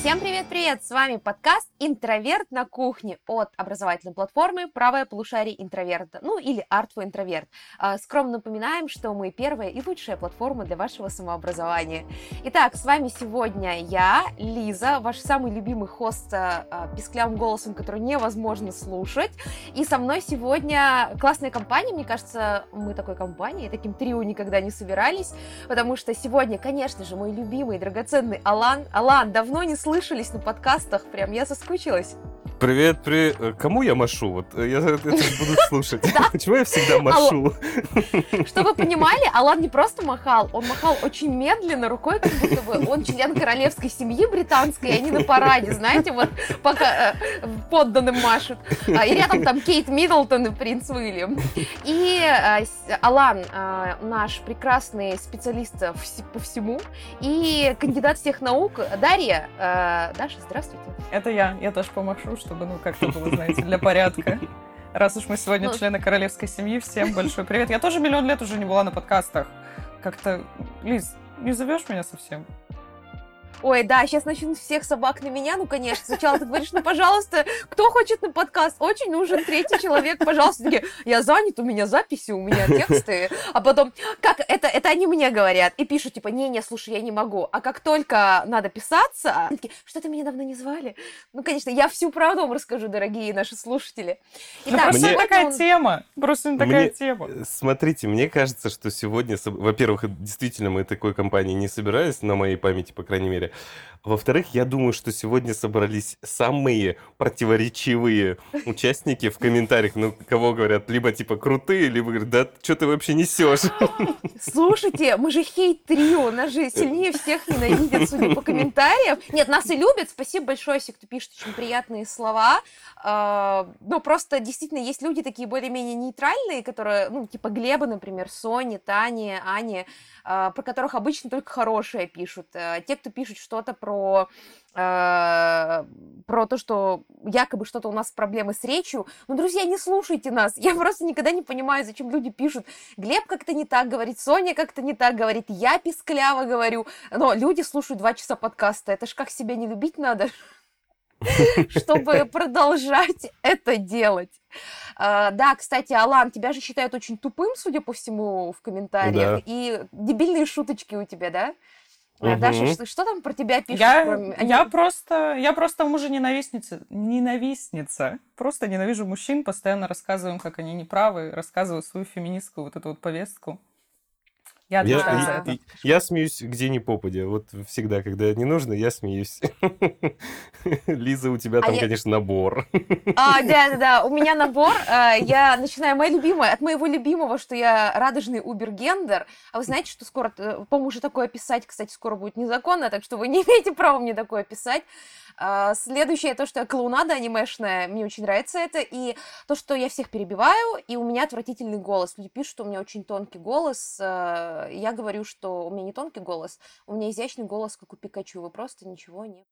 Всем привет-привет! С вами подкаст «Интроверт на кухне» от образовательной платформы «Правое полушарие интроверта», ну или «Art for Introvert». А, скромно напоминаем, что мы первая и лучшая платформа для вашего самообразования. Итак, с вами сегодня я, Лиза, ваш самый любимый хост а, а, писклявым голосом, который невозможно слушать. И со мной сегодня классная компания. Мне кажется, мы такой компанией, таким трио никогда не собирались, потому что сегодня, конечно же, мой любимый, драгоценный Алан. Алан, давно не слышал слышались на подкастах, прям я соскучилась. Привет, привет. Кому я машу? Вот э, я это буду слушать. Почему я всегда машу? Чтобы вы понимали, Алан не просто махал, он махал очень медленно рукой, как будто бы он член королевской семьи британской, и они на параде, знаете, вот пока э, подданным машут. А, и рядом там Кейт Миддлтон и принц Уильям. И э, Алан наш прекрасный специалист по всему и кандидат всех наук. Дарья, Даша, здравствуйте. Это я, я тоже помашу, чтобы, ну, как-то было, знаете, для порядка. Раз уж мы сегодня ну, члены королевской семьи, всем большой привет. Я тоже миллион лет уже не была на подкастах. Как-то, Лиз, не зовешь меня совсем? Ой, да, сейчас начнут всех собак на меня, ну, конечно. Сначала ты говоришь, ну, пожалуйста, кто хочет на подкаст? Очень нужен третий человек, пожалуйста. Такие, я занят, у меня записи, у меня тексты. А потом, как это, это они мне говорят. И пишут, типа, не-не, слушай, я не могу. А как только надо писаться, такие, что-то меня давно не звали. Ну, конечно, я всю правду вам расскажу, дорогие наши слушатели. Ну, Итак, просто мне... такая он... тема. Просто такая мне... тема. Смотрите, мне кажется, что сегодня, во-первых, действительно мы такой компании не собирались, на моей памяти, по крайней мере. Во-вторых, я думаю, что сегодня собрались самые противоречивые участники в комментариях. Ну, кого говорят, либо типа крутые, либо говорят, да что ты вообще несешь? Слушайте, мы же хейт-трио, нас же сильнее всех ненавидят, судя по комментариям. Нет, нас и любят, спасибо большое, все, кто пишет очень приятные слова. А, ну, просто действительно есть люди такие более-менее нейтральные, которые, ну, типа Глеба, например, Сони, Тани, Ани, а, про которых обычно только хорошее пишут. А, те, кто пишут что-то про э, про то, что якобы что-то у нас проблемы с речью. Ну, друзья, не слушайте нас. Я просто никогда не понимаю, зачем люди пишут. Глеб как-то не так говорит, Соня как-то не так говорит, я пискляво говорю. Но люди слушают два часа подкаста. Это ж как себя не любить надо, чтобы продолжать это делать. А, да, кстати, Алан, тебя же считают очень тупым, судя по всему, в комментариях. И дебильные шуточки у тебя, да? Угу. Даша, что, там про тебя пишут? Я, кроме... я просто, я просто мужа ненавистница, ненавистница. Просто ненавижу мужчин, постоянно рассказываем, как они неправы, рассказываю свою феминистскую вот эту вот повестку. Я, я, я, я, я смеюсь где ни попадя. Вот всегда, когда не нужно, я смеюсь. Лиза, у тебя а там, я... конечно, набор. А, да, да, да. У меня набор. Э, я начинаю моя любимая, от моего любимого, что я радужный убергендер. А вы знаете, что скоро, э, по-моему, уже такое писать, кстати, скоро будет незаконно, так что вы не имеете права мне такое писать. А, следующее то, что клоунада анимешная, мне очень нравится это, и то, что я всех перебиваю, и у меня отвратительный голос. Люди пишут, что у меня очень тонкий голос. А, я говорю, что у меня не тонкий голос, у меня изящный голос, как у Пикачу. Вы просто ничего не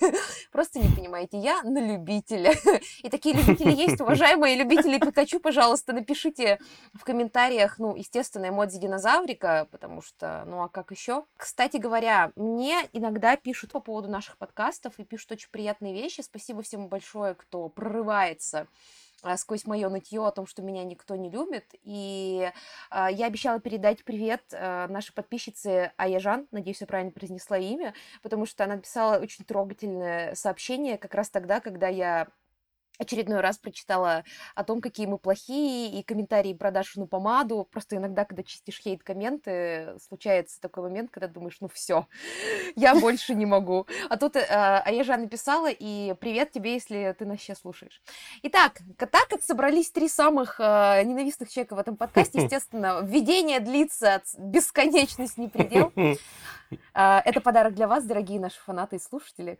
Просто не понимаете, я на любителя. И такие любители есть, уважаемые любители Пикачу, пожалуйста, напишите в комментариях, ну, естественно, эмодзи динозаврика, потому что, ну, а как еще? Кстати говоря, мне иногда пишут по поводу наших подкастов и пишут очень приятные вещи. Спасибо всем большое, кто прорывается сквозь мое нытье о том, что меня никто не любит. И э, я обещала передать привет э, нашей подписчице Аяжан, надеюсь, я правильно произнесла имя, потому что она написала очень трогательное сообщение как раз тогда, когда я очередной раз прочитала о том, какие мы плохие, и комментарии про Дашину помаду. Просто иногда, когда чистишь хейт-комменты, случается такой момент, когда думаешь, ну все, я больше не могу. А тут э, Аежа написала, и привет тебе, если ты нас сейчас слушаешь. Итак, так как собрались три самых э, ненавистных человека в этом подкасте, естественно, введение длится бесконечность не предел. Э, это подарок для вас, дорогие наши фанаты и слушатели.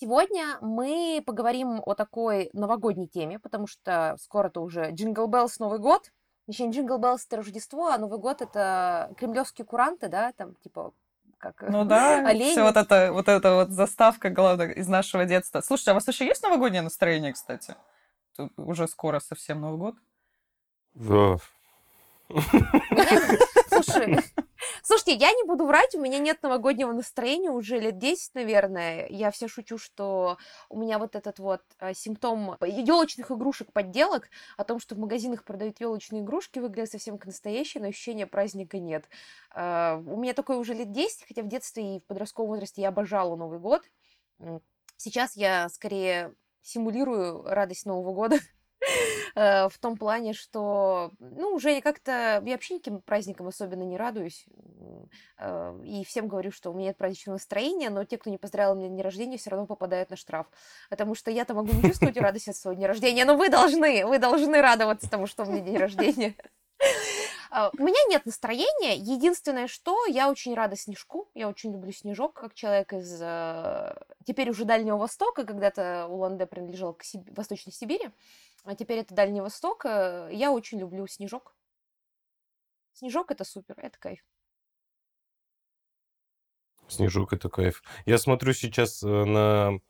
Сегодня мы поговорим о такой новогодней теме, потому что скоро-то уже Jingle Bells Новый год. Точнее, Jingle Bells это Рождество, а Новый год это кремлевские куранты, да, там типа как Ну да, олени. все вот это, вот эта вот заставка, главное, из нашего детства. Слушайте, а у вас еще есть новогоднее настроение, кстати? Тут уже скоро совсем Новый год. Да. Слушай, слушайте, я не буду врать, у меня нет новогоднего настроения уже лет 10, наверное. Я все шучу, что у меня вот этот вот а, симптом елочных игрушек подделок, о том, что в магазинах продают елочные игрушки, выглядят совсем как настоящие, но ощущения праздника нет. А, у меня такое уже лет 10, хотя в детстве и в подростковом возрасте я обожала Новый год. Сейчас я скорее симулирую радость Нового года. Э, в том плане, что, ну, уже я как-то, я вообще никаким праздникам особенно не радуюсь, э, и всем говорю, что у меня нет праздничного настроения, но те, кто не поздравил меня на день рождения, все равно попадают на штраф, потому что я-то могу не чувствовать радость от своего дня рождения, но вы должны, вы должны радоваться тому, что у меня день рождения. А, у меня нет настроения. Единственное, что я очень рада снежку. Я очень люблю снежок, как человек из э, теперь уже Дальнего Востока. Когда-то Улан-Удэ принадлежал к Сиб... Восточной Сибири, а теперь это Дальний Восток. Э, я очень люблю снежок. Снежок это супер, это кайф. Снежок это кайф. Я смотрю сейчас э, на...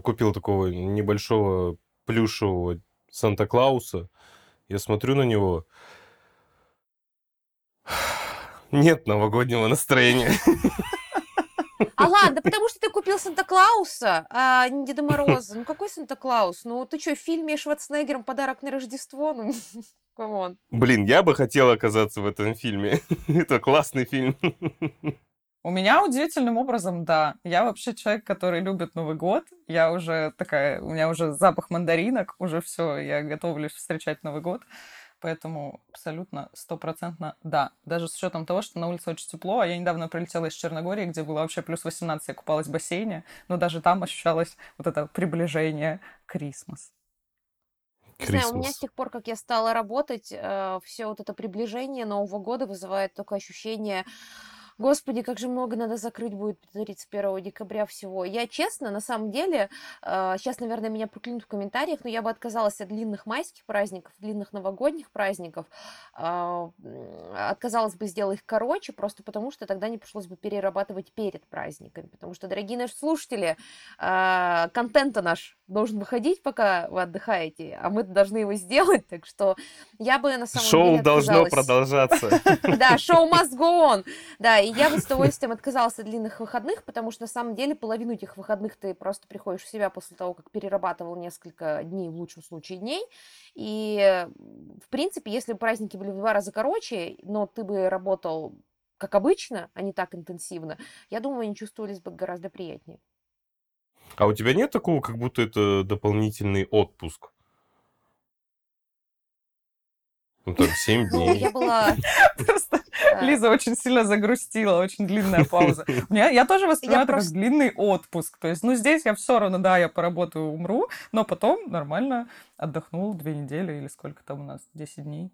Купил такого небольшого плюшевого Санта-Клауса. Я смотрю на него. Нет новогоднего настроения. А ладно, потому что ты купил Санта-Клауса, а не Деда Мороза. Ну какой Санта-Клаус? Ну ты что, в фильме Шварценеггером подарок на Рождество? Ну, come on. Блин, я бы хотел оказаться в этом фильме. Это классный фильм. У меня удивительным образом, да. Я вообще человек, который любит Новый год. Я уже такая, у меня уже запах мандаринок, уже все, я готовлюсь встречать Новый год. Поэтому абсолютно стопроцентно да. Даже с учетом того, что на улице очень тепло, а я недавно прилетела из Черногории, где было вообще плюс 18, я купалась в бассейне, но даже там ощущалось вот это приближение Крисмас. Не знаю, у меня с тех пор, как я стала работать, э, все вот это приближение Нового года вызывает только ощущение Господи, как же много надо закрыть будет 31 декабря всего. Я честно, на самом деле, сейчас, наверное, меня проклянут в комментариях, но я бы отказалась от длинных майских праздников, длинных новогодних праздников. А, отказалась бы сделать их короче, просто потому что тогда не пришлось бы перерабатывать перед праздниками. Потому что, дорогие наши слушатели, а, контента наш должен выходить, пока вы отдыхаете, а мы должны его сделать. Так что я бы на самом шоу деле Шоу должно продолжаться. Да, шоу must go on. Да, и я бы с удовольствием отказалась от длинных выходных, потому что на самом деле половину этих выходных ты просто приходишь в себя после того, как перерабатывал несколько дней, в лучшем случае дней. И, в принципе, если бы праздники были в два раза короче, но ты бы работал как обычно, а не так интенсивно, я думаю, они чувствовались бы гораздо приятнее. А у тебя нет такого, как будто это дополнительный отпуск? Ну, так, 7 Ну, дней. я была... Просто Лиза очень сильно загрустила, очень длинная пауза. У меня, я тоже воспринимаю это просто- как длинный отпуск. То есть, ну, здесь я все равно, да, я поработаю, умру, но потом нормально отдохнул две недели или сколько там у нас, 10 дней.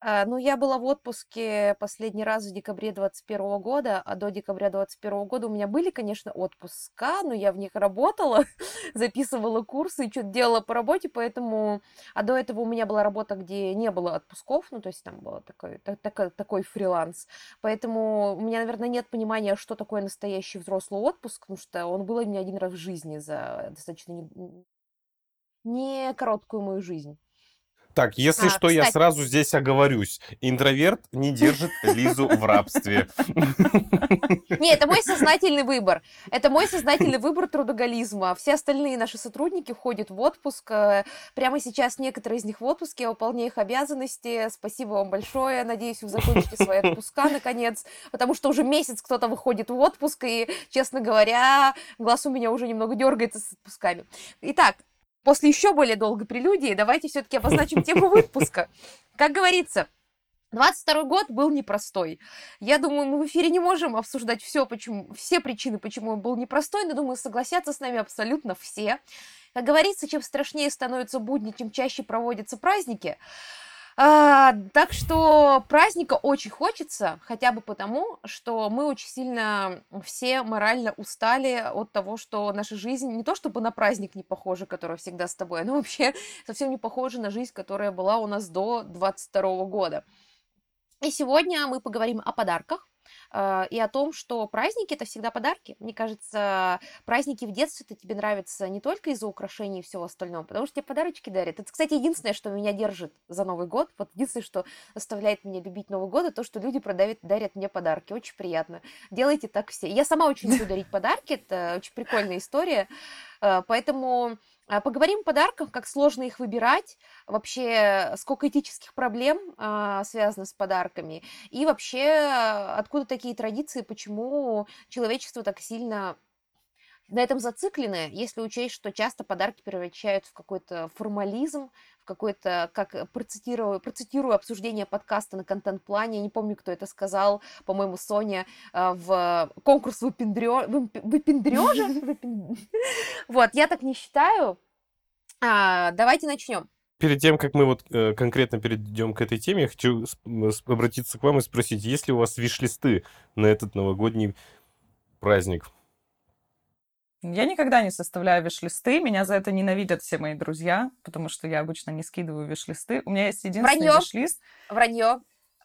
А, Ну, я была в отпуске последний раз в декабре 21 года, а до декабря 21 года у меня были, конечно, отпуска, но я в них работала, записывала курсы, что-то делала по работе, поэтому... А до этого у меня была работа, где не было отпусков, ну, то есть там был такой, так- так- такой фриланс. Поэтому у меня, наверное, нет понимания, что такое настоящий взрослый отпуск, потому что он был у меня один раз в жизни за достаточно не, не короткую мою жизнь. Так, если А, что, я кстати. сразу здесь оговорюсь. Интроверт не держит Лизу в рабстве. Не, это мой сознательный выбор. Это мой сознательный выбор трудоголизма. Все остальные наши сотрудники входят в отпуск. Э, Прямо сейчас некоторые из них в отпуске, я выполняю их обязанности. Спасибо вам большое. Надеюсь, вы закончите свои отпуска наконец, потому что уже месяц кто-то выходит в отпуск, и, честно говоря, глаз у меня уже немного дергается с отпусками. Итак, после еще более долгой прелюдии давайте все-таки обозначим тему выпуска. Как говорится, 22 год был непростой. Я думаю, мы в эфире не можем обсуждать все, почему, все причины, почему он был непростой, но думаю, согласятся с нами абсолютно все. Как говорится, чем страшнее становятся будни, чем чаще проводятся праздники. А, так что праздника очень хочется, хотя бы потому, что мы очень сильно все морально устали от того, что наша жизнь не то чтобы на праздник не похожа, которая всегда с тобой, но вообще совсем не похожа на жизнь, которая была у нас до 22 года. И сегодня мы поговорим о подарках, и о том, что праздники это всегда подарки. Мне кажется, праздники в детстве-то тебе нравятся не только из-за украшений и всего остального, потому что тебе подарочки дарят. Это, кстати, единственное, что меня держит за Новый год. Вот единственное, что заставляет меня любить Новый год, это то, что люди продавят, дарят мне подарки. Очень приятно. Делайте так все. Я сама очень люблю дарить подарки, это очень прикольная история. Э, поэтому а, поговорим о подарках, как сложно их выбирать, вообще сколько этических проблем а, связано с подарками, и вообще откуда такие традиции, почему человечество так сильно на этом зациклено, если учесть, что часто подарки превращают в какой-то формализм, в какой-то, как процитирую, процитирую обсуждение подкаста на контент-плане, я не помню, кто это сказал, по-моему, Соня, а, в конкурс выпендрё... выпендрёжа. Вот, я так не считаю. А, давайте начнем. Перед тем, как мы вот э, конкретно перейдем к этой теме, я хочу обратиться к вам и спросить, есть ли у вас виш-листы на этот новогодний праздник? Я никогда не составляю виш-листы, меня за это ненавидят все мои друзья, потому что я обычно не скидываю виш-листы. У меня есть единственный Вранье. виш-лист. Вранье.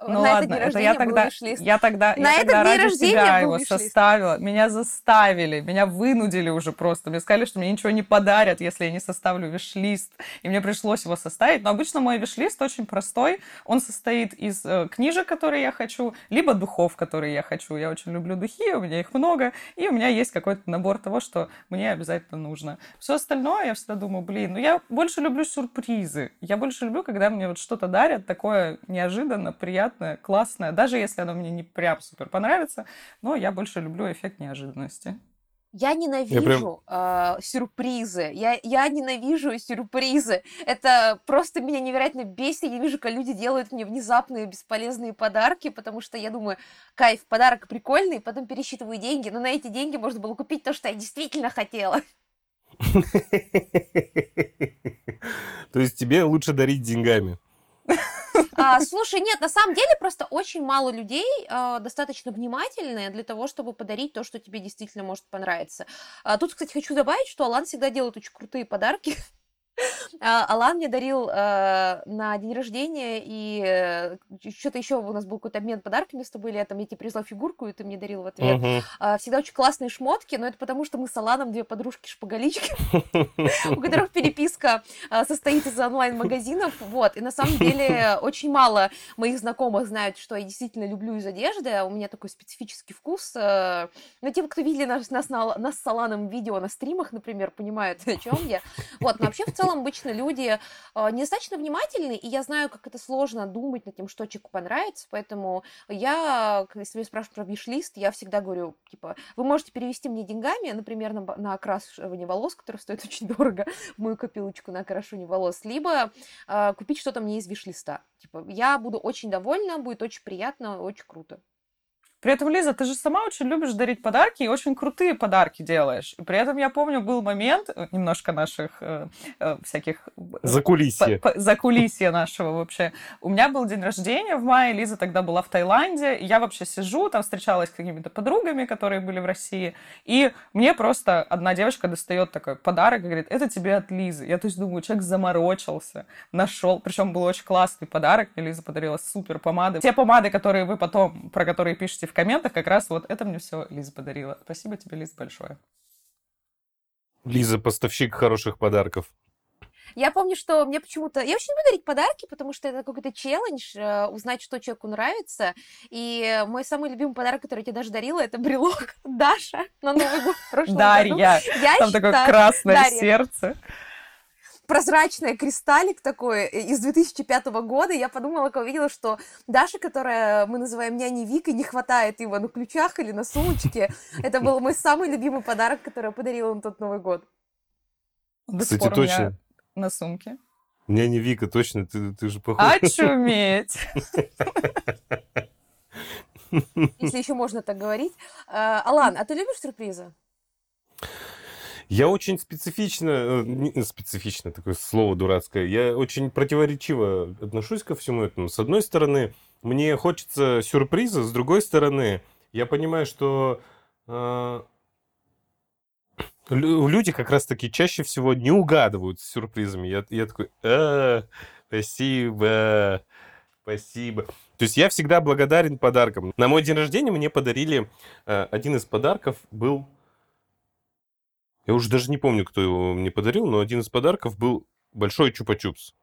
Ну на ладно, это я тогда, я тогда, на я тогда ради себя его составила. Меня заставили, меня вынудили уже просто. Мне сказали, что мне ничего не подарят, если я не составлю виш-лист. И мне пришлось его составить. Но обычно мой виш-лист очень простой. Он состоит из э, книжек, которые я хочу, либо духов, которые я хочу. Я очень люблю духи, у меня их много. И у меня есть какой-то набор того, что мне обязательно нужно. Все остальное я всегда думаю, блин, ну я больше люблю сюрпризы. Я больше люблю, когда мне вот что-то дарят такое неожиданно, приятное приятное, классное, даже если оно мне не прям супер понравится, но я больше люблю эффект неожиданности. Я ненавижу я прям... э, сюрпризы. Я, я ненавижу сюрпризы. Это просто меня невероятно бесит. Я вижу, как люди делают мне внезапные бесполезные подарки, потому что я думаю, кайф, подарок прикольный, потом пересчитываю деньги, но на эти деньги можно было купить то, что я действительно хотела. То есть тебе лучше дарить деньгами? А, слушай, нет, на самом деле просто очень мало людей а, достаточно внимательные для того, чтобы подарить то, что тебе действительно может понравиться. А, тут, кстати, хочу добавить, что Алан всегда делает очень крутые подарки. А, Алан мне дарил э, на день рождения, и э, что-то еще у нас был какой-то обмен подарками с тобой летом. Я тебе привезла фигурку, и ты мне дарил в ответ. А, всегда очень классные шмотки, но это потому, что мы с Аланом две подружки-шпагалички, у которых переписка а, состоит из онлайн-магазинов. Вот, и на самом деле очень мало моих знакомых знают, что я действительно люблю из одежды. У меня такой специфический вкус. э, Но те, кто видели нас, нас, на- нас с Аланом видео на стримах, например, понимают, о чем я. Вот, но вообще в целом обычно люди э, недостаточно внимательны, и я знаю, как это сложно думать над тем, что человеку понравится, поэтому я, если меня спрашивают про виш-лист, я всегда говорю, типа, вы можете перевести мне деньгами, например, на, на окрашивание волос, который стоит очень дорого, мою копилочку на окрашивание волос, либо э, купить что-то мне из виш-листа. Типа, я буду очень довольна, будет очень приятно, очень круто. При этом, Лиза, ты же сама очень любишь дарить подарки и очень крутые подарки делаешь. И при этом я помню, был момент, э, немножко наших э, э, всяких... Закулисье. Закулисье нашего вообще. У меня был день рождения в мае, Лиза тогда была в Таиланде, и я вообще сижу, там встречалась с какими-то подругами, которые были в России, и мне просто одна девочка достает такой подарок и говорит, это тебе от Лизы. Я то есть думаю, человек заморочился, нашел, причем был очень классный подарок, мне Лиза подарила супер помады. Те помады, которые вы потом, про которые пишете в комментах как раз вот это мне все Лиза подарила. Спасибо тебе, Лиза, большое. Лиза, поставщик хороших подарков. Я помню, что мне почему-то... Я очень люблю дарить подарки, потому что это какой-то челлендж, э, узнать, что человеку нравится. И мой самый любимый подарок, который я тебе даже дарила, это брелок Даша на Новый год в прошлом Дарья. году. Я Там считаю- такое красное Дарья. сердце. Прозрачный кристаллик такой э, из 2005 года. И я подумала, когда увидела, что Даша, которая мы называем няней Викой, не хватает его на ключах или на сумочке. Это был мой самый любимый подарок, который я подарила на тот Новый год. До Кстати, сих пор у меня точно. на сумке. Не, не Вика, точно, ты, ты же похож. Очуметь! Если еще можно так говорить. А, Алан, а ты любишь сюрпризы? Я очень специфично, э, не- специфично такое слово дурацкое, я очень противоречиво отношусь ко всему этому. С одной стороны, мне хочется сюрприза, с другой стороны, я понимаю, что э, лю- люди как раз-таки чаще всего не угадывают с сюрпризами. Я, я такой, «А, спасибо, спасибо. То есть я всегда благодарен подаркам. На мой день рождения мне подарили... э, один из подарков был... Я уже даже не помню, кто его мне подарил, но один из подарков был большой чупа-чупс.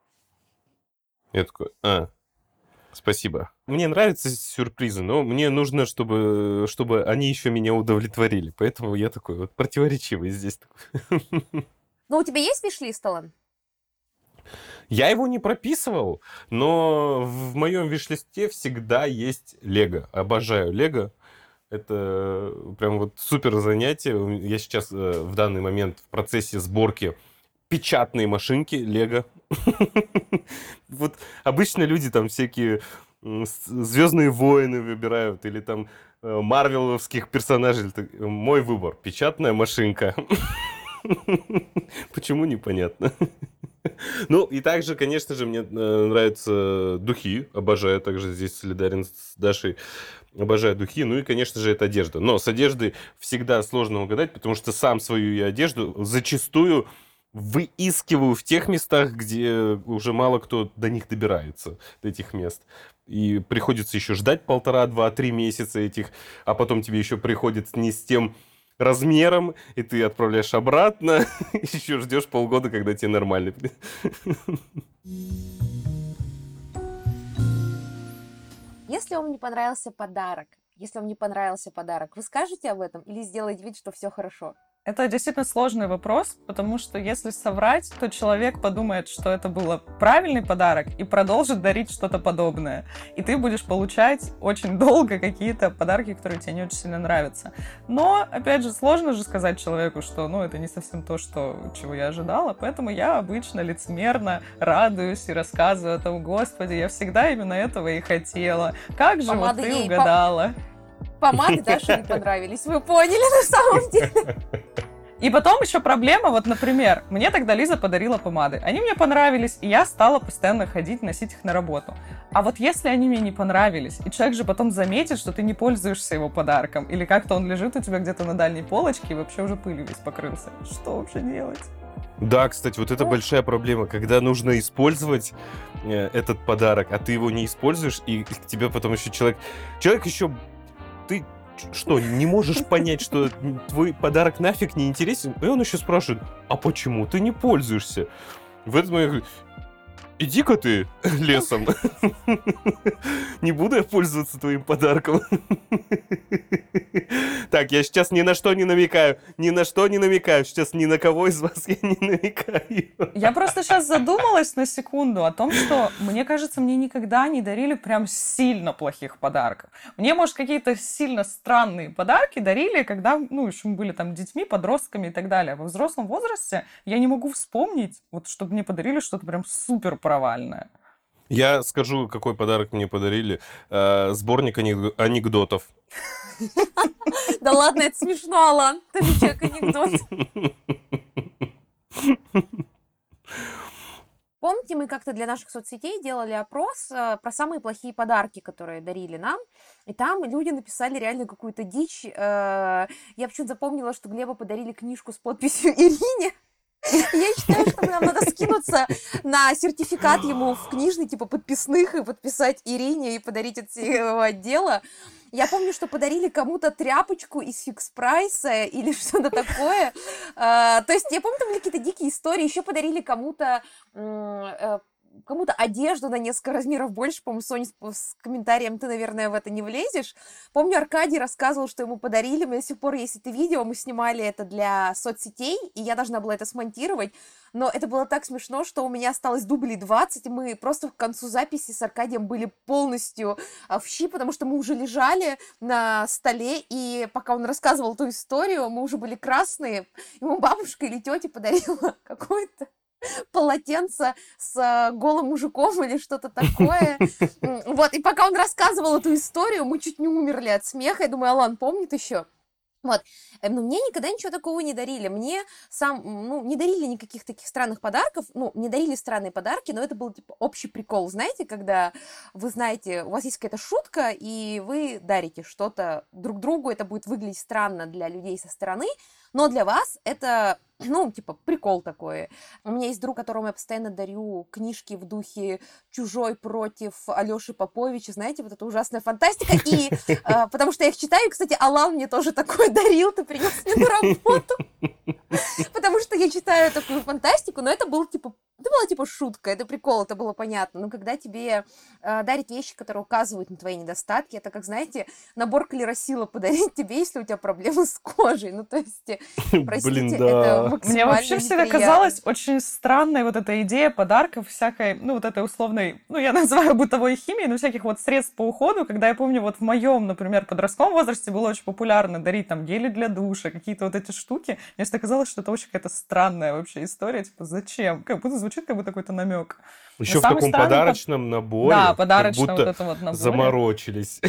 Я такой, а, спасибо. Мне нравятся сюрпризы, но мне нужно, чтобы, чтобы они еще меня удовлетворили. Поэтому я такой вот противоречивый здесь. Ну, у тебя есть виш-лист, Алан? Я его не прописывал, но в моем виш-листе всегда есть Лего. Обожаю Лего. Это прям вот супер занятие. Я сейчас э, в данный момент в процессе сборки печатные машинки Лего. Вот обычно люди там всякие Звездные войны выбирают или там э, марвеловских персонажей. Мой выбор. Печатная машинка. Почему непонятно? Ну, и также, конечно же, мне э, нравятся духи. Обожаю также здесь солидарен с Дашей. Обожаю духи. Ну и, конечно же, это одежда. Но с одеждой всегда сложно угадать, потому что сам свою я одежду зачастую выискиваю в тех местах, где уже мало кто до них добирается, до этих мест. И приходится еще ждать полтора, два, три месяца этих, а потом тебе еще приходится не с тем размером, и ты отправляешь обратно, еще ждешь полгода, когда тебе нормально. Если вам не понравился подарок, если вам не понравился подарок, вы скажете об этом или сделаете вид, что все хорошо? Это действительно сложный вопрос, потому что если соврать, то человек подумает, что это был правильный подарок и продолжит дарить что-то подобное. И ты будешь получать очень долго какие-то подарки, которые тебе не очень сильно нравятся. Но, опять же, сложно же сказать человеку, что ну, это не совсем то, что, чего я ожидала, поэтому я обычно лицемерно радуюсь и рассказываю о том, господи, я всегда именно этого и хотела. Как же вот ты угадала? По помады Даше не понравились. Вы поняли на самом деле? И потом еще проблема, вот, например, мне тогда Лиза подарила помады. Они мне понравились, и я стала постоянно ходить, носить их на работу. А вот если они мне не понравились, и человек же потом заметит, что ты не пользуешься его подарком, или как-то он лежит у тебя где-то на дальней полочке и вообще уже пылью весь покрылся, что вообще делать? Да, кстати, вот это большая проблема, когда нужно использовать э, этот подарок, а ты его не используешь, и к тебе потом еще человек... Человек еще ты что, не можешь понять, что твой подарок нафиг не интересен? И он еще спрашивает, а почему ты не пользуешься? В этот момент иди-ка ты лесом. Не буду я пользоваться твоим подарком. Так, я сейчас ни на что не намекаю. Ни на что не намекаю. Сейчас ни на кого из вас я не намекаю. Я просто сейчас задумалась на секунду о том, что, мне кажется, мне никогда не дарили прям сильно плохих подарков. Мне, может, какие-то сильно странные подарки дарили, когда, ну, еще мы были там детьми, подростками и так далее. Во взрослом возрасте я не могу вспомнить, вот, чтобы мне подарили что-то прям супер провальное. Я скажу, какой подарок мне подарили. Э, сборник анекдотов. Да ладно, это смешно, Алан. Ты человек анекдот. Помните, мы как-то для наших соцсетей делали опрос э, про самые плохие подарки, которые дарили нам, и там люди написали реально какую-то дичь. Э, я почему-то запомнила, что Глебу подарили книжку с подписью Ирине. Я считаю, что нам надо скинуться на сертификат ему в книжный, типа, подписных, и подписать Ирине, и подарить от всего отдела. Я помню, что подарили кому-то тряпочку из фикс прайса или что-то такое. А, то есть я помню, там были какие-то дикие истории. Еще подарили кому-то э, кому-то одежду на несколько размеров больше, по-моему, Соня с, комментарием, ты, наверное, в это не влезешь. Помню, Аркадий рассказывал, что ему подарили, меня до сих пор есть это видео, мы снимали это для соцсетей, и я должна была это смонтировать, но это было так смешно, что у меня осталось дублей 20, и мы просто к концу записи с Аркадием были полностью а, в щи, потому что мы уже лежали на столе, и пока он рассказывал эту историю, мы уже были красные, ему бабушка или тетя подарила какой-то полотенце с э, голым мужиком или что-то такое. Вот, и пока он рассказывал эту историю, мы чуть не умерли от смеха. Я думаю, Алан помнит еще? Вот. Э, но мне никогда ничего такого не дарили. Мне сам, ну, не дарили никаких таких странных подарков. Ну, не дарили странные подарки, но это был, типа, общий прикол. Знаете, когда вы знаете, у вас есть какая-то шутка, и вы дарите что-то друг другу, это будет выглядеть странно для людей со стороны, Но для вас это ну, типа, прикол такой. У меня есть друг, которому я постоянно дарю книжки в духе «Чужой против Алёши Поповича». Знаете, вот это ужасная фантастика. И э, потому что я их читаю, кстати, Алан мне тоже такое дарил, ты принес мне на работу. Потому что я читаю такую фантастику, но это был, типа, это была, типа, шутка, это прикол, это было понятно. Но когда тебе э, дарят вещи, которые указывают на твои недостатки, это, как, знаете, набор клеросила подарить тебе, если у тебя проблемы с кожей. Ну, то есть, простите, Блин, это да. Мне вообще всегда казалась очень странной вот эта идея подарков всякой, ну, вот этой условной, ну, я называю бытовой химией, но всяких вот средств по уходу, когда я помню, вот в моем, например, подростковом возрасте было очень популярно дарить там гели для душа, какие-то вот эти штуки. Мне всегда казалось, что это очень какая-то странная вообще история, типа, зачем? Как будто звучит, как будто какой-то намек. Еще в самый таком странный под- подарочном наборе. да, как подарочно будто вот это вот наборе. заморочились.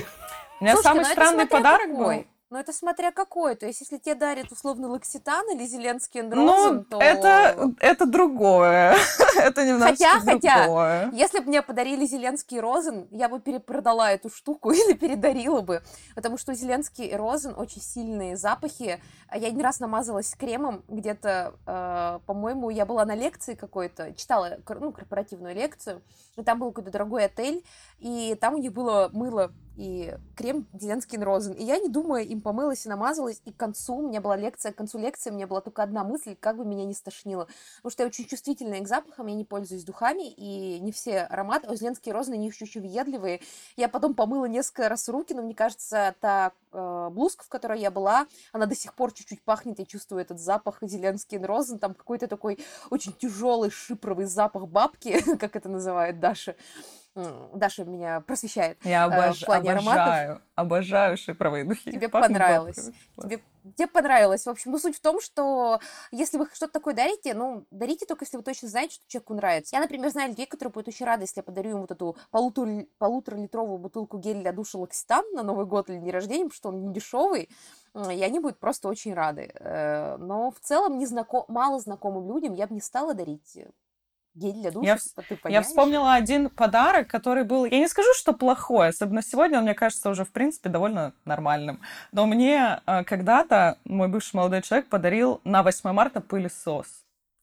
У меня Слушайте, самый ну это странный подарок какой. был. Ну, это смотря какой. То есть, если тебе дарят условно Лакситан или Зеленский Ну, Эндрозен, то... это, это другое. это немножко Хотя- хотя, другое. Если бы мне подарили Зеленский Розен, я бы перепродала эту штуку или передарила бы. Потому что Зеленский и Розен очень сильные запахи. Я не раз намазалась кремом где-то, э, по-моему, я была на лекции какой-то, читала ну, корпоративную лекцию, и там был какой-то дорогой отель, и там у них было мыло и крем Зеленский и Розен. И я, не думая, им помылась и намазалась, и к концу, у меня была лекция, к концу лекции у меня была только одна мысль, как бы меня не стошнило. Потому что я очень чувствительная к запахам, я не пользуюсь духами, и не все ароматы, а Зеленские розы, они очень въедливые. Я потом помыла несколько раз руки, но мне кажется, та э, блузка, в которой я была, она до сих пор чуть-чуть пахнет, я чувствую этот запах Зеленский розен, там какой-то такой очень тяжелый шипровый запах бабки, как это называет Даша. Даша меня просвещает. Я в обож- плане ароматов. обожаю, обожаю шипровые духи. Тебе Пахнут понравилось. Тебе, тебе понравилось. В общем, ну суть в том, что если вы что-то такое дарите, ну, дарите только, если вы точно знаете, что человеку нравится. Я, например, знаю людей, которые будут очень рады, если я подарю им вот эту полутора, полуторалитровую бутылку геля для душа Лакситан на Новый год или день рождения, потому что он не дешевый, и они будут просто очень рады. Э, Но в целом незнаком... мало знакомым людям я бы не стала дарить э, гель для душа. Я типа, ты Я вспомнила один подарок, который был, я не скажу, что плохой, особенно сегодня, он мне кажется уже, в принципе, довольно нормальным. Но мне э, когда-то мой бывший молодой человек подарил на 8 марта пылесос.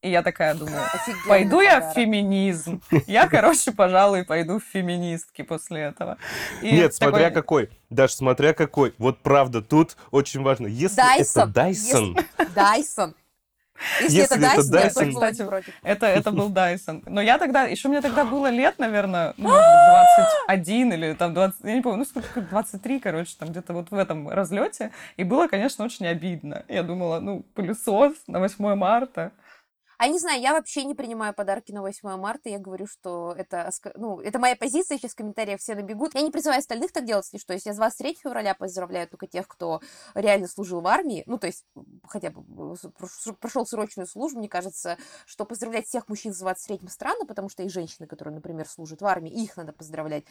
И я такая думаю, Офигенный пойду я в подарок. феминизм. Я, короче, пожалуй, пойду в феминистки после этого. И Нет, такой- смотря какой. Даже смотря какой. Вот правда, тут очень важно. Если Дайсон. это Дайсон, Дайсон. Если, Если это это Дайсон, была не Кстати, против. Это, это был Дайсон. Но я тогда, еще мне тогда было лет, наверное, ну, может быть, 21 или там 20, я не помню, ну сколько, 23, короче, там где-то вот в этом разлете. И было, конечно, очень обидно. Я думала, ну, пылесос на 8 марта. А не знаю, я вообще не принимаю подарки на 8 марта. Я говорю, что это, ну, это моя позиция, сейчас в комментариях все набегут. Я не призываю остальных так делать, если что. Если я с 23 февраля поздравляю только тех, кто реально служил в армии, ну, то есть хотя бы прошел срочную службу, мне кажется, что поздравлять всех мужчин с 23-м странно, потому что и женщины, которые, например, служат в армии, их надо поздравлять.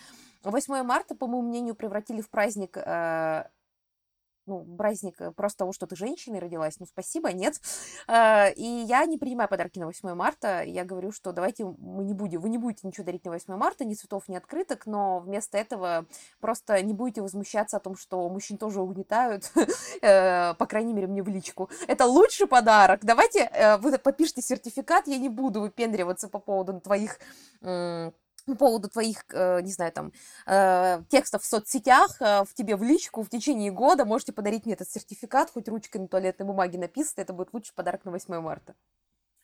8 марта, по моему мнению, превратили в праздник э, ну, праздник э, просто того, что ты женщиной родилась, ну, спасибо, нет. А, И я не принимаю подарки на 8 марта. Я говорю, что давайте мы не будем, вы не будете ничего дарить на 8 марта, ни цветов, ни открыток, но вместо этого просто не будете возмущаться о том, что мужчин тоже угнетают, э, по крайней мере, мне в личку. Это лучший подарок. Давайте э, вы подпишите сертификат, я не буду выпендриваться по поводу твоих по поводу твоих, э, не знаю, там, э, текстов в соцсетях, э, в тебе в личку в течение года можете подарить мне этот сертификат, хоть ручкой на туалетной бумаге написано, это будет лучший подарок на 8 марта.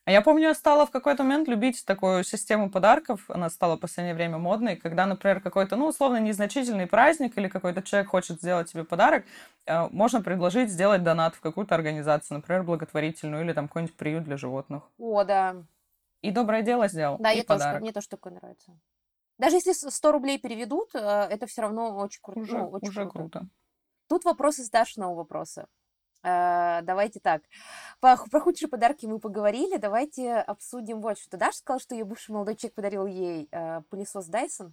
А я помню, я стала в какой-то момент любить такую систему подарков. Она стала в последнее время модной, когда, например, какой-то, ну, условно, незначительный праздник или какой-то человек хочет сделать тебе подарок, можно предложить сделать донат в какую-то организацию, например, благотворительную или там какой-нибудь приют для животных. О, да. И доброе дело сделал. Да, и я тоже, подарок. мне тоже такое нравится. Даже если с- 100 рублей переведут, э, это все равно очень, кру- Уже, ну, очень уже круто. круто. Тут вопрос из Дашиного вопроса. Э, Давайте так. По- Про худшие подарки мы поговорили. Давайте обсудим вот что. Даша сказала, что ее бывший молодой человек подарил ей э, пылесос Dyson.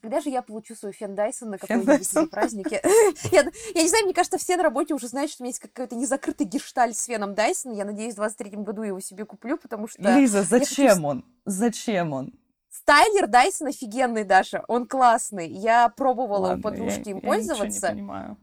Когда же я получу свой фен Dyson на Dyson. празднике? Я, я не знаю, мне кажется, все на работе уже знают, что у меня есть какой-то незакрытый гештальт с феном Dyson. Я надеюсь, в 23 году его себе куплю, потому что... Лиза, хочу зачем он? Зачем он? Стайлер Дайсон офигенный, Даша. Он классный. Я пробовала Ладно, у подружки я- им я ничего не пользоваться. понимаю.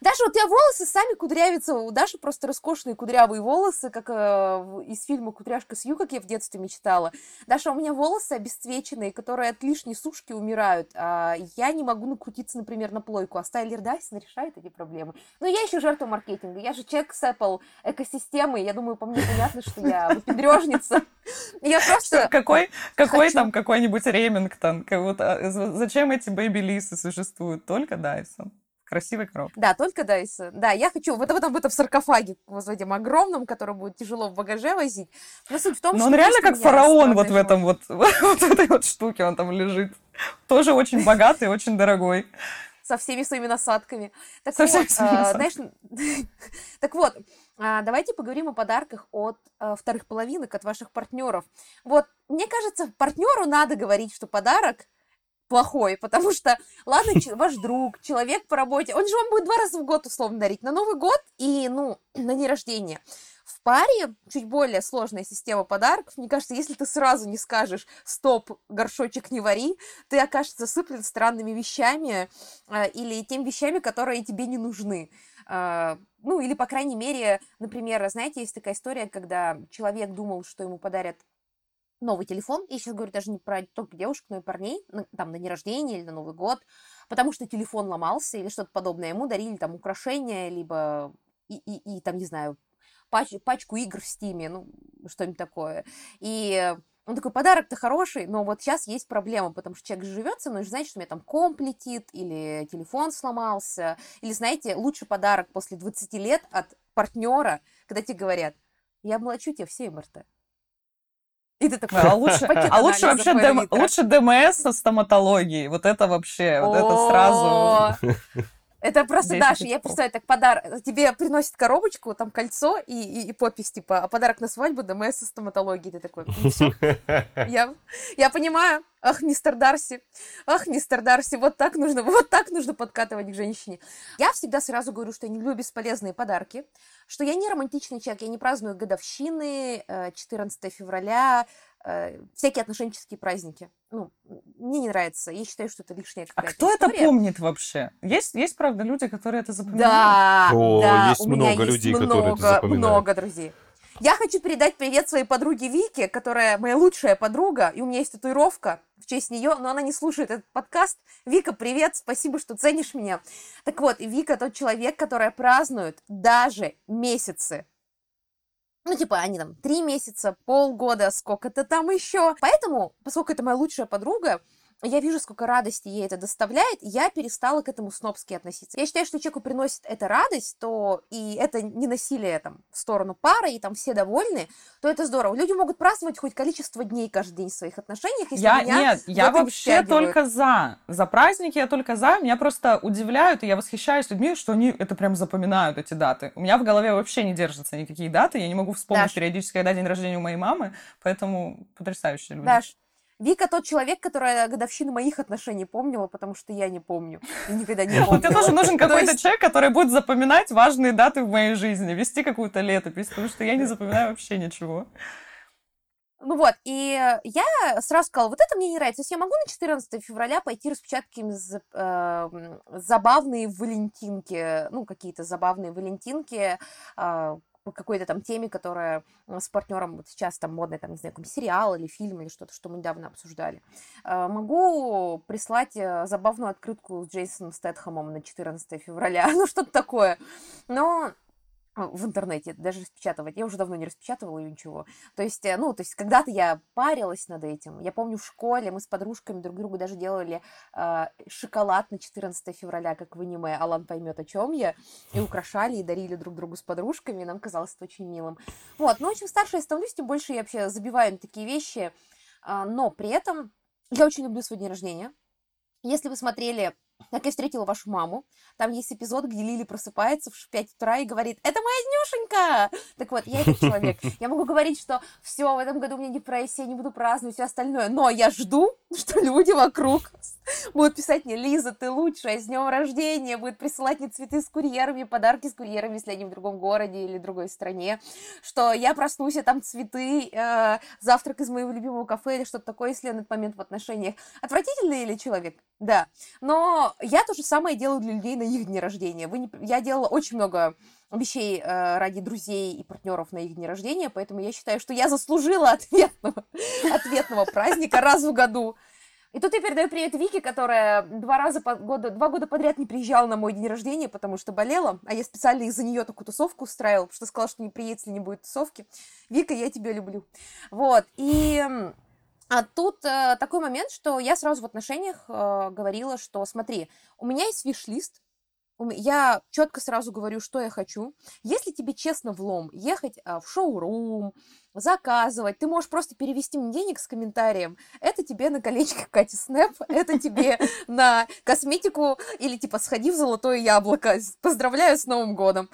Даша, у тебя волосы сами кудрявятся. У Даши просто роскошные кудрявые волосы, как э, из фильма «Кудряшка Сью», как я в детстве мечтала. Даша, у меня волосы обесцвеченные, которые от лишней сушки умирают. А я не могу накрутиться, например, на плойку. А Стайлер Дайсон решает эти проблемы. Но я еще жертва маркетинга. Я же человек с Apple экосистемы. Я думаю, по мне понятно, что я выпендрежница. Я просто... Какой, какой там какой-нибудь Ремингтон? Вот, а, зачем эти бэйби-лисы существуют? Только Дайсон. Красивый коробка. Да, только Дайсон. Да, я хочу в этом, в этом саркофаге, вот этим огромном, который будет тяжело в багаже возить. Но суть в том, Но что... он реально как фараон вот в этом вот, вот этой вот штуке он там лежит. Тоже очень богатый, очень дорогой. Со всеми своими насадками. Так Со вот, всеми а, знаешь, так вот, а, давайте поговорим о подарках от а, вторых половинок, от ваших партнеров. Вот, мне кажется, партнеру надо говорить, что подарок плохой, потому что, ладно, ваш друг, человек по работе, он же вам будет два раза в год условно дарить, на Новый год и, ну, на день рождения. В паре чуть более сложная система подарков. Мне кажется, если ты сразу не скажешь «стоп, горшочек не вари», ты окажешься засыплен странными вещами э, или теми вещами, которые тебе не нужны. Э, ну, или, по крайней мере, например, знаете, есть такая история, когда человек думал, что ему подарят новый телефон, я сейчас говорю даже не про только девушек, но и парней, там, на день рождения или на Новый год, потому что телефон ломался или что-то подобное, ему дарили там украшения, либо и, и, и там, не знаю, пач, пачку игр в Стиме, ну, что-нибудь такое. И он такой, подарок-то хороший, но вот сейчас есть проблема, потому что человек живет со мной, знаете, что у меня там комп летит, или телефон сломался, или, знаете, лучший подарок после 20 лет от партнера, когда тебе говорят, я оплачу тебе все МРТ. И ты такой, а лучше, а лучше вообще ДМ, лучше ДМС со стоматологией. Вот это вообще, вот это сразу. Это просто, Даша, я представляю, так подарок, тебе приносят коробочку, там кольцо и, и, и подпись, типа, а подарок на свадьбу ДМС со стоматологией. Ты такой, «Ну я, я понимаю. Ах, мистер Дарси, ах, мистер Дарси, вот так нужно, вот так нужно подкатывать к женщине. Я всегда сразу говорю, что я не люблю бесполезные подарки, что я не романтичный человек, я не праздную годовщины, 14 э, февраля, всякие отношенческие праздники. Ну, мне не нравится. Я считаю, что это лишняя А кто история. это помнит вообще? Есть, есть, правда, люди, которые это запоминают? Да, О, да, есть у меня много есть людей, много, которые это запоминают. много друзей. Я хочу передать привет своей подруге Вике, которая моя лучшая подруга, и у меня есть татуировка в честь нее, но она не слушает этот подкаст. Вика, привет, спасибо, что ценишь меня. Так вот, Вика тот человек, который празднует даже месяцы ну, типа, они там три месяца, полгода, сколько-то там еще. Поэтому, поскольку это моя лучшая подруга, я вижу, сколько радости ей это доставляет, я перестала к этому снобски относиться. Я считаю, что человеку приносит это радость, то и это не насилие там в сторону пары, и там все довольны, то это здорово. Люди могут праздновать хоть количество дней каждый день в своих отношениях, если я, меня Нет, я вообще только за. За праздники я только за. Меня просто удивляют, и я восхищаюсь людьми, что они это прям запоминают, эти даты. У меня в голове вообще не держатся никакие даты, я не могу вспомнить Даш. периодически, когда день рождения у моей мамы, поэтому потрясающие люди. Даш, Вика тот человек, который годовщину моих отношений помнила, потому что я не помню. И никогда не помню. Тебе тоже нужен какой-то человек, который будет запоминать важные даты в моей жизни, вести какую-то летопись, потому что я не запоминаю вообще ничего. Ну вот, и я сразу сказала, вот это мне не нравится. То есть я могу на 14 февраля пойти распечатать какие-нибудь э, забавные валентинки, ну, какие-то забавные валентинки, э, по какой-то там теме, которая с партнером вот сейчас там модный, там, не знаю, какой сериал или фильм или что-то, что мы недавно обсуждали. А, могу прислать э, забавную открытку с Джейсоном Стэтхэмом на 14 февраля, ну что-то такое. Но в интернете, даже распечатывать. Я уже давно не распечатывала ее ничего. То есть, э, ну, то есть когда-то я парилась над этим. Я помню в школе мы с подружками друг другу даже делали э, шоколад на 14 февраля, как в аниме Алан поймет, о чем я, и украшали, и дарили друг другу с подружками, и нам казалось это очень милым. Вот, но чем старше я становлюсь, тем больше я вообще забиваю на такие вещи, э, но при этом я очень люблю свой день рождения. Если вы смотрели как я встретила вашу маму. Там есть эпизод, где Лили просыпается в 5 утра и говорит, это моя Дразнюшенька! Так вот, я этот человек. Я могу говорить, что все, в этом году у меня депрессия, не буду праздновать, все остальное. Но я жду, что люди вокруг будут писать мне, Лиза, ты лучшая, с днем рождения, будут присылать мне цветы с курьерами, подарки с курьерами, если они в другом городе или другой стране, что я проснусь, а там цветы, э, завтрак из моего любимого кафе или что-то такое, если на этот момент в отношениях. Отвратительный или человек? Да. Но я то же самое делаю для людей на их дни рождения. Вы не... Я делала очень много вещей э, ради друзей и партнеров на их дни рождения, поэтому я считаю, что я заслужила ответного, ответного праздника раз в году. И тут я передаю привет Вике, которая два раза по года, два года подряд не приезжала на мой день рождения, потому что болела, а я специально из-за нее такую тусовку устраивала, потому что сказала, что не приедет, если не будет тусовки. Вика, я тебя люблю. Вот, и... А тут э, такой момент, что я сразу в отношениях э, говорила, что смотри, у меня есть виш-лист, я четко сразу говорю, что я хочу. Если тебе честно влом ехать а, в шоурум, заказывать, ты можешь просто перевести мне денег с комментарием. Это тебе на колечко Кати Снэп, это тебе на косметику или типа сходи в золотое яблоко. Поздравляю с Новым годом.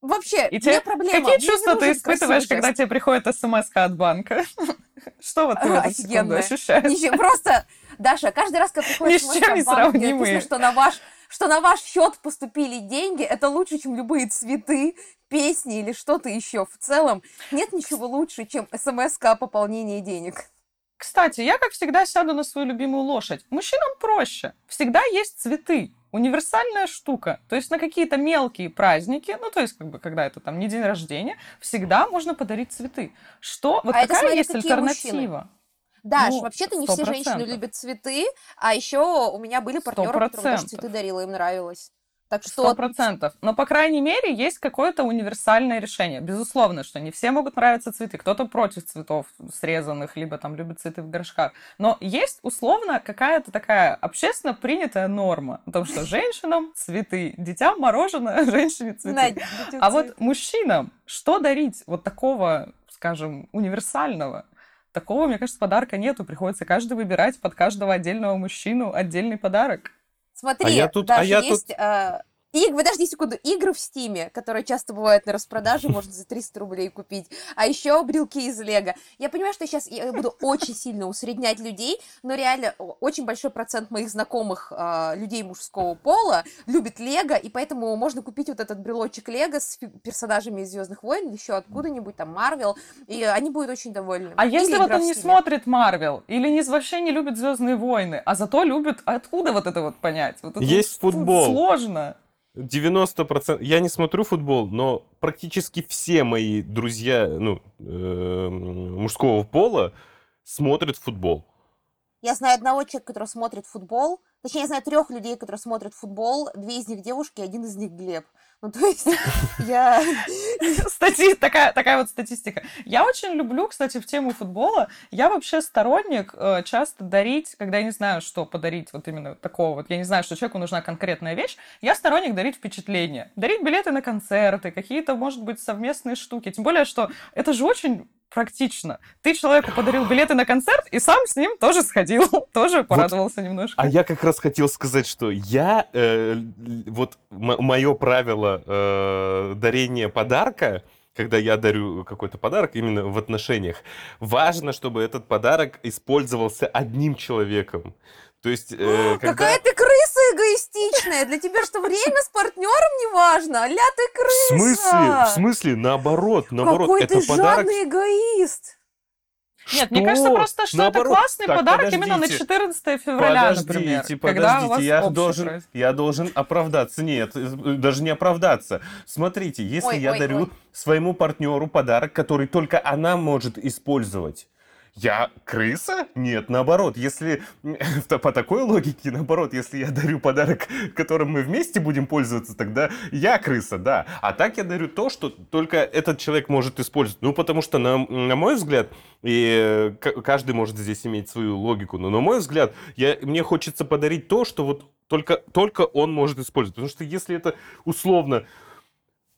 Вообще, и тебе, проблема. Какие чувства ты испытываешь, когда тебе приходит смс от банка? Что вот ты в эту секунду ощущаешь? Просто, Даша, каждый раз, когда приходит смс от банка, написано, что на ваш что на ваш счет поступили деньги, это лучше, чем любые цветы, песни или что-то еще. В целом нет ничего лучше, чем смс о пополнении денег. Кстати, я, как всегда, сяду на свою любимую лошадь. Мужчинам проще. Всегда есть цветы. Универсальная штука. То есть на какие-то мелкие праздники, ну, то есть, как бы, когда это там не день рождения, всегда можно подарить цветы. Что? Вот а такая смотри, есть альтернатива. Мужчины. Даш, ну, вообще-то не все женщины любят цветы, а еще у меня были партнеры, которым даже цветы дарила, им нравилось. Так что... Сто процентов. Но, по крайней мере, есть какое-то универсальное решение. Безусловно, что не все могут нравиться цветы. Кто-то против цветов срезанных, либо там любит цветы в горшках. Но есть, условно, какая-то такая общественно принятая норма. О том, что женщинам цветы, детям мороженое, женщине цветы. А вот мужчинам что дарить вот такого, скажем, универсального? Такого, мне кажется, подарка нету. Приходится каждый выбирать под каждого отдельного мужчину отдельный подарок. Смотри, а я тут, даже а я есть... Тут... Э, Иг, подожди секунду, игры в Стиме, которые часто бывают на распродаже, можно за 300 рублей купить. А еще брелки из Лего. Я понимаю, что сейчас я буду очень сильно усреднять людей, но реально очень большой процент моих знакомых э, людей мужского пола любит Лего, и поэтому можно купить вот этот брелочек Лего с персонажами из Звездных войн, еще откуда-нибудь, там, Марвел, и они будут очень довольны. А если вот он не смотрит Марвел, или не, вообще не любит Звездные войны, а зато любит, откуда вот это вот понять? Вот это Есть вот футбол. Сложно. 90%... Я не смотрю футбол, но практически все мои друзья ну, э, мужского пола смотрят футбол. Я знаю одного человека, который смотрит футбол. Точнее, я знаю трех людей, которые смотрят футбол. Две из них девушки, один из них Глеб. Ну, то есть я... Стати... такая, такая вот статистика. Я очень люблю, кстати, в тему футбола. Я вообще сторонник э, часто дарить, когда я не знаю, что подарить, вот именно такого вот, я не знаю, что человеку нужна конкретная вещь, я сторонник дарить впечатления. Дарить билеты на концерты, какие-то, может быть, совместные штуки. Тем более, что это же очень практично. Ты человеку подарил билеты на концерт и сам с ним тоже сходил, тоже порадовался вот, немножко. А я как раз хотел сказать, что я э, вот мое правило э, дарения подарка когда я дарю какой-то подарок именно в отношениях, важно, чтобы этот подарок использовался одним человеком. То есть, э, когда... Какая ты крыса эгоистичная! Для тебя что, время с партнером не важно? Ля ты крыса! В смысле? В смысле? Наоборот, наоборот. Какой это ты подарок... жадный эгоист! Нет, что? мне кажется просто, что Наоборот. это классный так, подарок подождите. именно на 14 февраля, подождите, например. Подождите, когда у вас я должен, я должен оправдаться. Нет, даже не оправдаться. Смотрите, если ой, я ой, дарю ой. своему партнеру подарок, который только она может использовать, я крыса? Нет, наоборот. Если по такой логике, наоборот, если я дарю подарок, которым мы вместе будем пользоваться, тогда я крыса, да. А так я дарю то, что только этот человек может использовать. Ну, потому что, на, на мой взгляд, и каждый может здесь иметь свою логику, но на мой взгляд, я, мне хочется подарить то, что вот только, только он может использовать. Потому что если это условно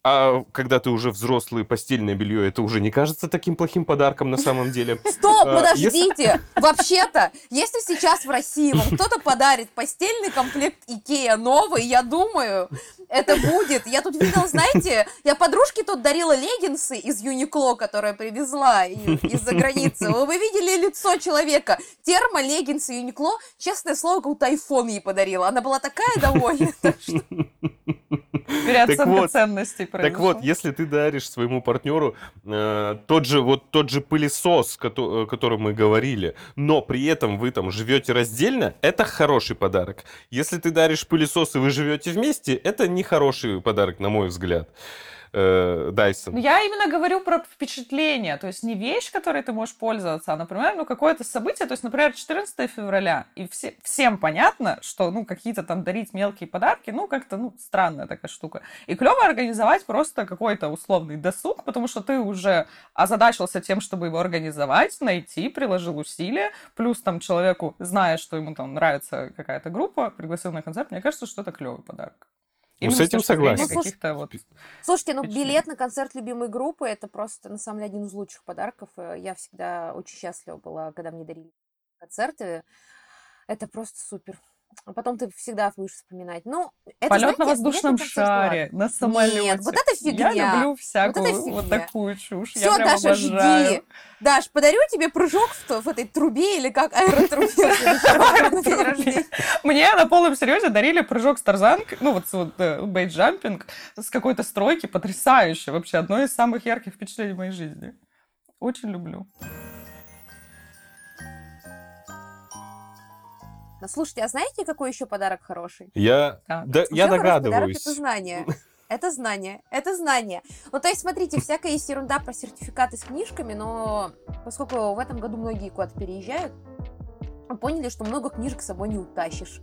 А когда ты уже взрослый, постельное белье, это уже не кажется таким плохим подарком на самом деле. Стоп, А, подождите! Вообще-то, если сейчас в России вам кто-то подарит постельный комплект Икея новый, я думаю, это будет. Я тут видел, знаете, я подружке тут дарила леггинсы из Юникло, которая привезла из-за границы. Вы видели лицо человека? Термо, леггинсы Юникло, честное слово, как будто айфон ей подарила. Она была такая довольна. Переоценка ценностей Так вот, если ты даришь своему партнеру э, тот же вот тот же пылесос, о котором мы говорили, но при этом вы там живете раздельно, это хороший подарок. Если ты даришь пылесос и вы живете вместе, это не хороший подарок, на мой взгляд. Э. Ну, Я именно говорю про впечатление, то есть не вещь, которой ты можешь пользоваться, а, например, ну, какое-то событие, то есть, например, 14 февраля, и все, всем понятно, что, ну, какие-то там дарить мелкие подарки, ну, как-то, ну, странная такая штука. И клево организовать просто какой-то условный досуг, потому что ты уже озадачился тем, чтобы его организовать, найти, приложил усилия, плюс там человеку, зная, что ему там нравится какая-то группа, пригласил на концерт, мне кажется, что это клевый подарок. Ну, Именно с этим согласен. Ну, каких-то вот Слушайте, ну билет на концерт любимой группы это просто на самом деле один из лучших подарков. Э, Я всегда очень счастлива была, когда мне дарили концерты. Это просто супер. А потом ты всегда будешь вспоминать. Ну, это, Полет знаете, на воздушном ладно. шаре, на самолете. Нет, вот это фигня. Я люблю всякую это вот, фигня. такую чушь. Все, я прям Даша, обожаю. жди. Даш, подарю тебе прыжок в, в этой трубе или как аэротрубе. Мне на полном серьезе дарили прыжок с тарзанкой, ну вот, с вот э, бейджампинг с какой-то стройки, потрясающе. Вообще, одно из самых ярких впечатлений в моей жизни. Очень люблю. Ну, Слушайте, а знаете, какой еще подарок хороший? Я, Так. да, я хороший подарок догадываюсь. Это знание. Это знание, это знание. Ну, то есть, смотрите, всякая есть ерунда про сертификаты с книжками, но поскольку в этом году многие куда-то переезжают, поняли, что много книжек с собой не утащишь.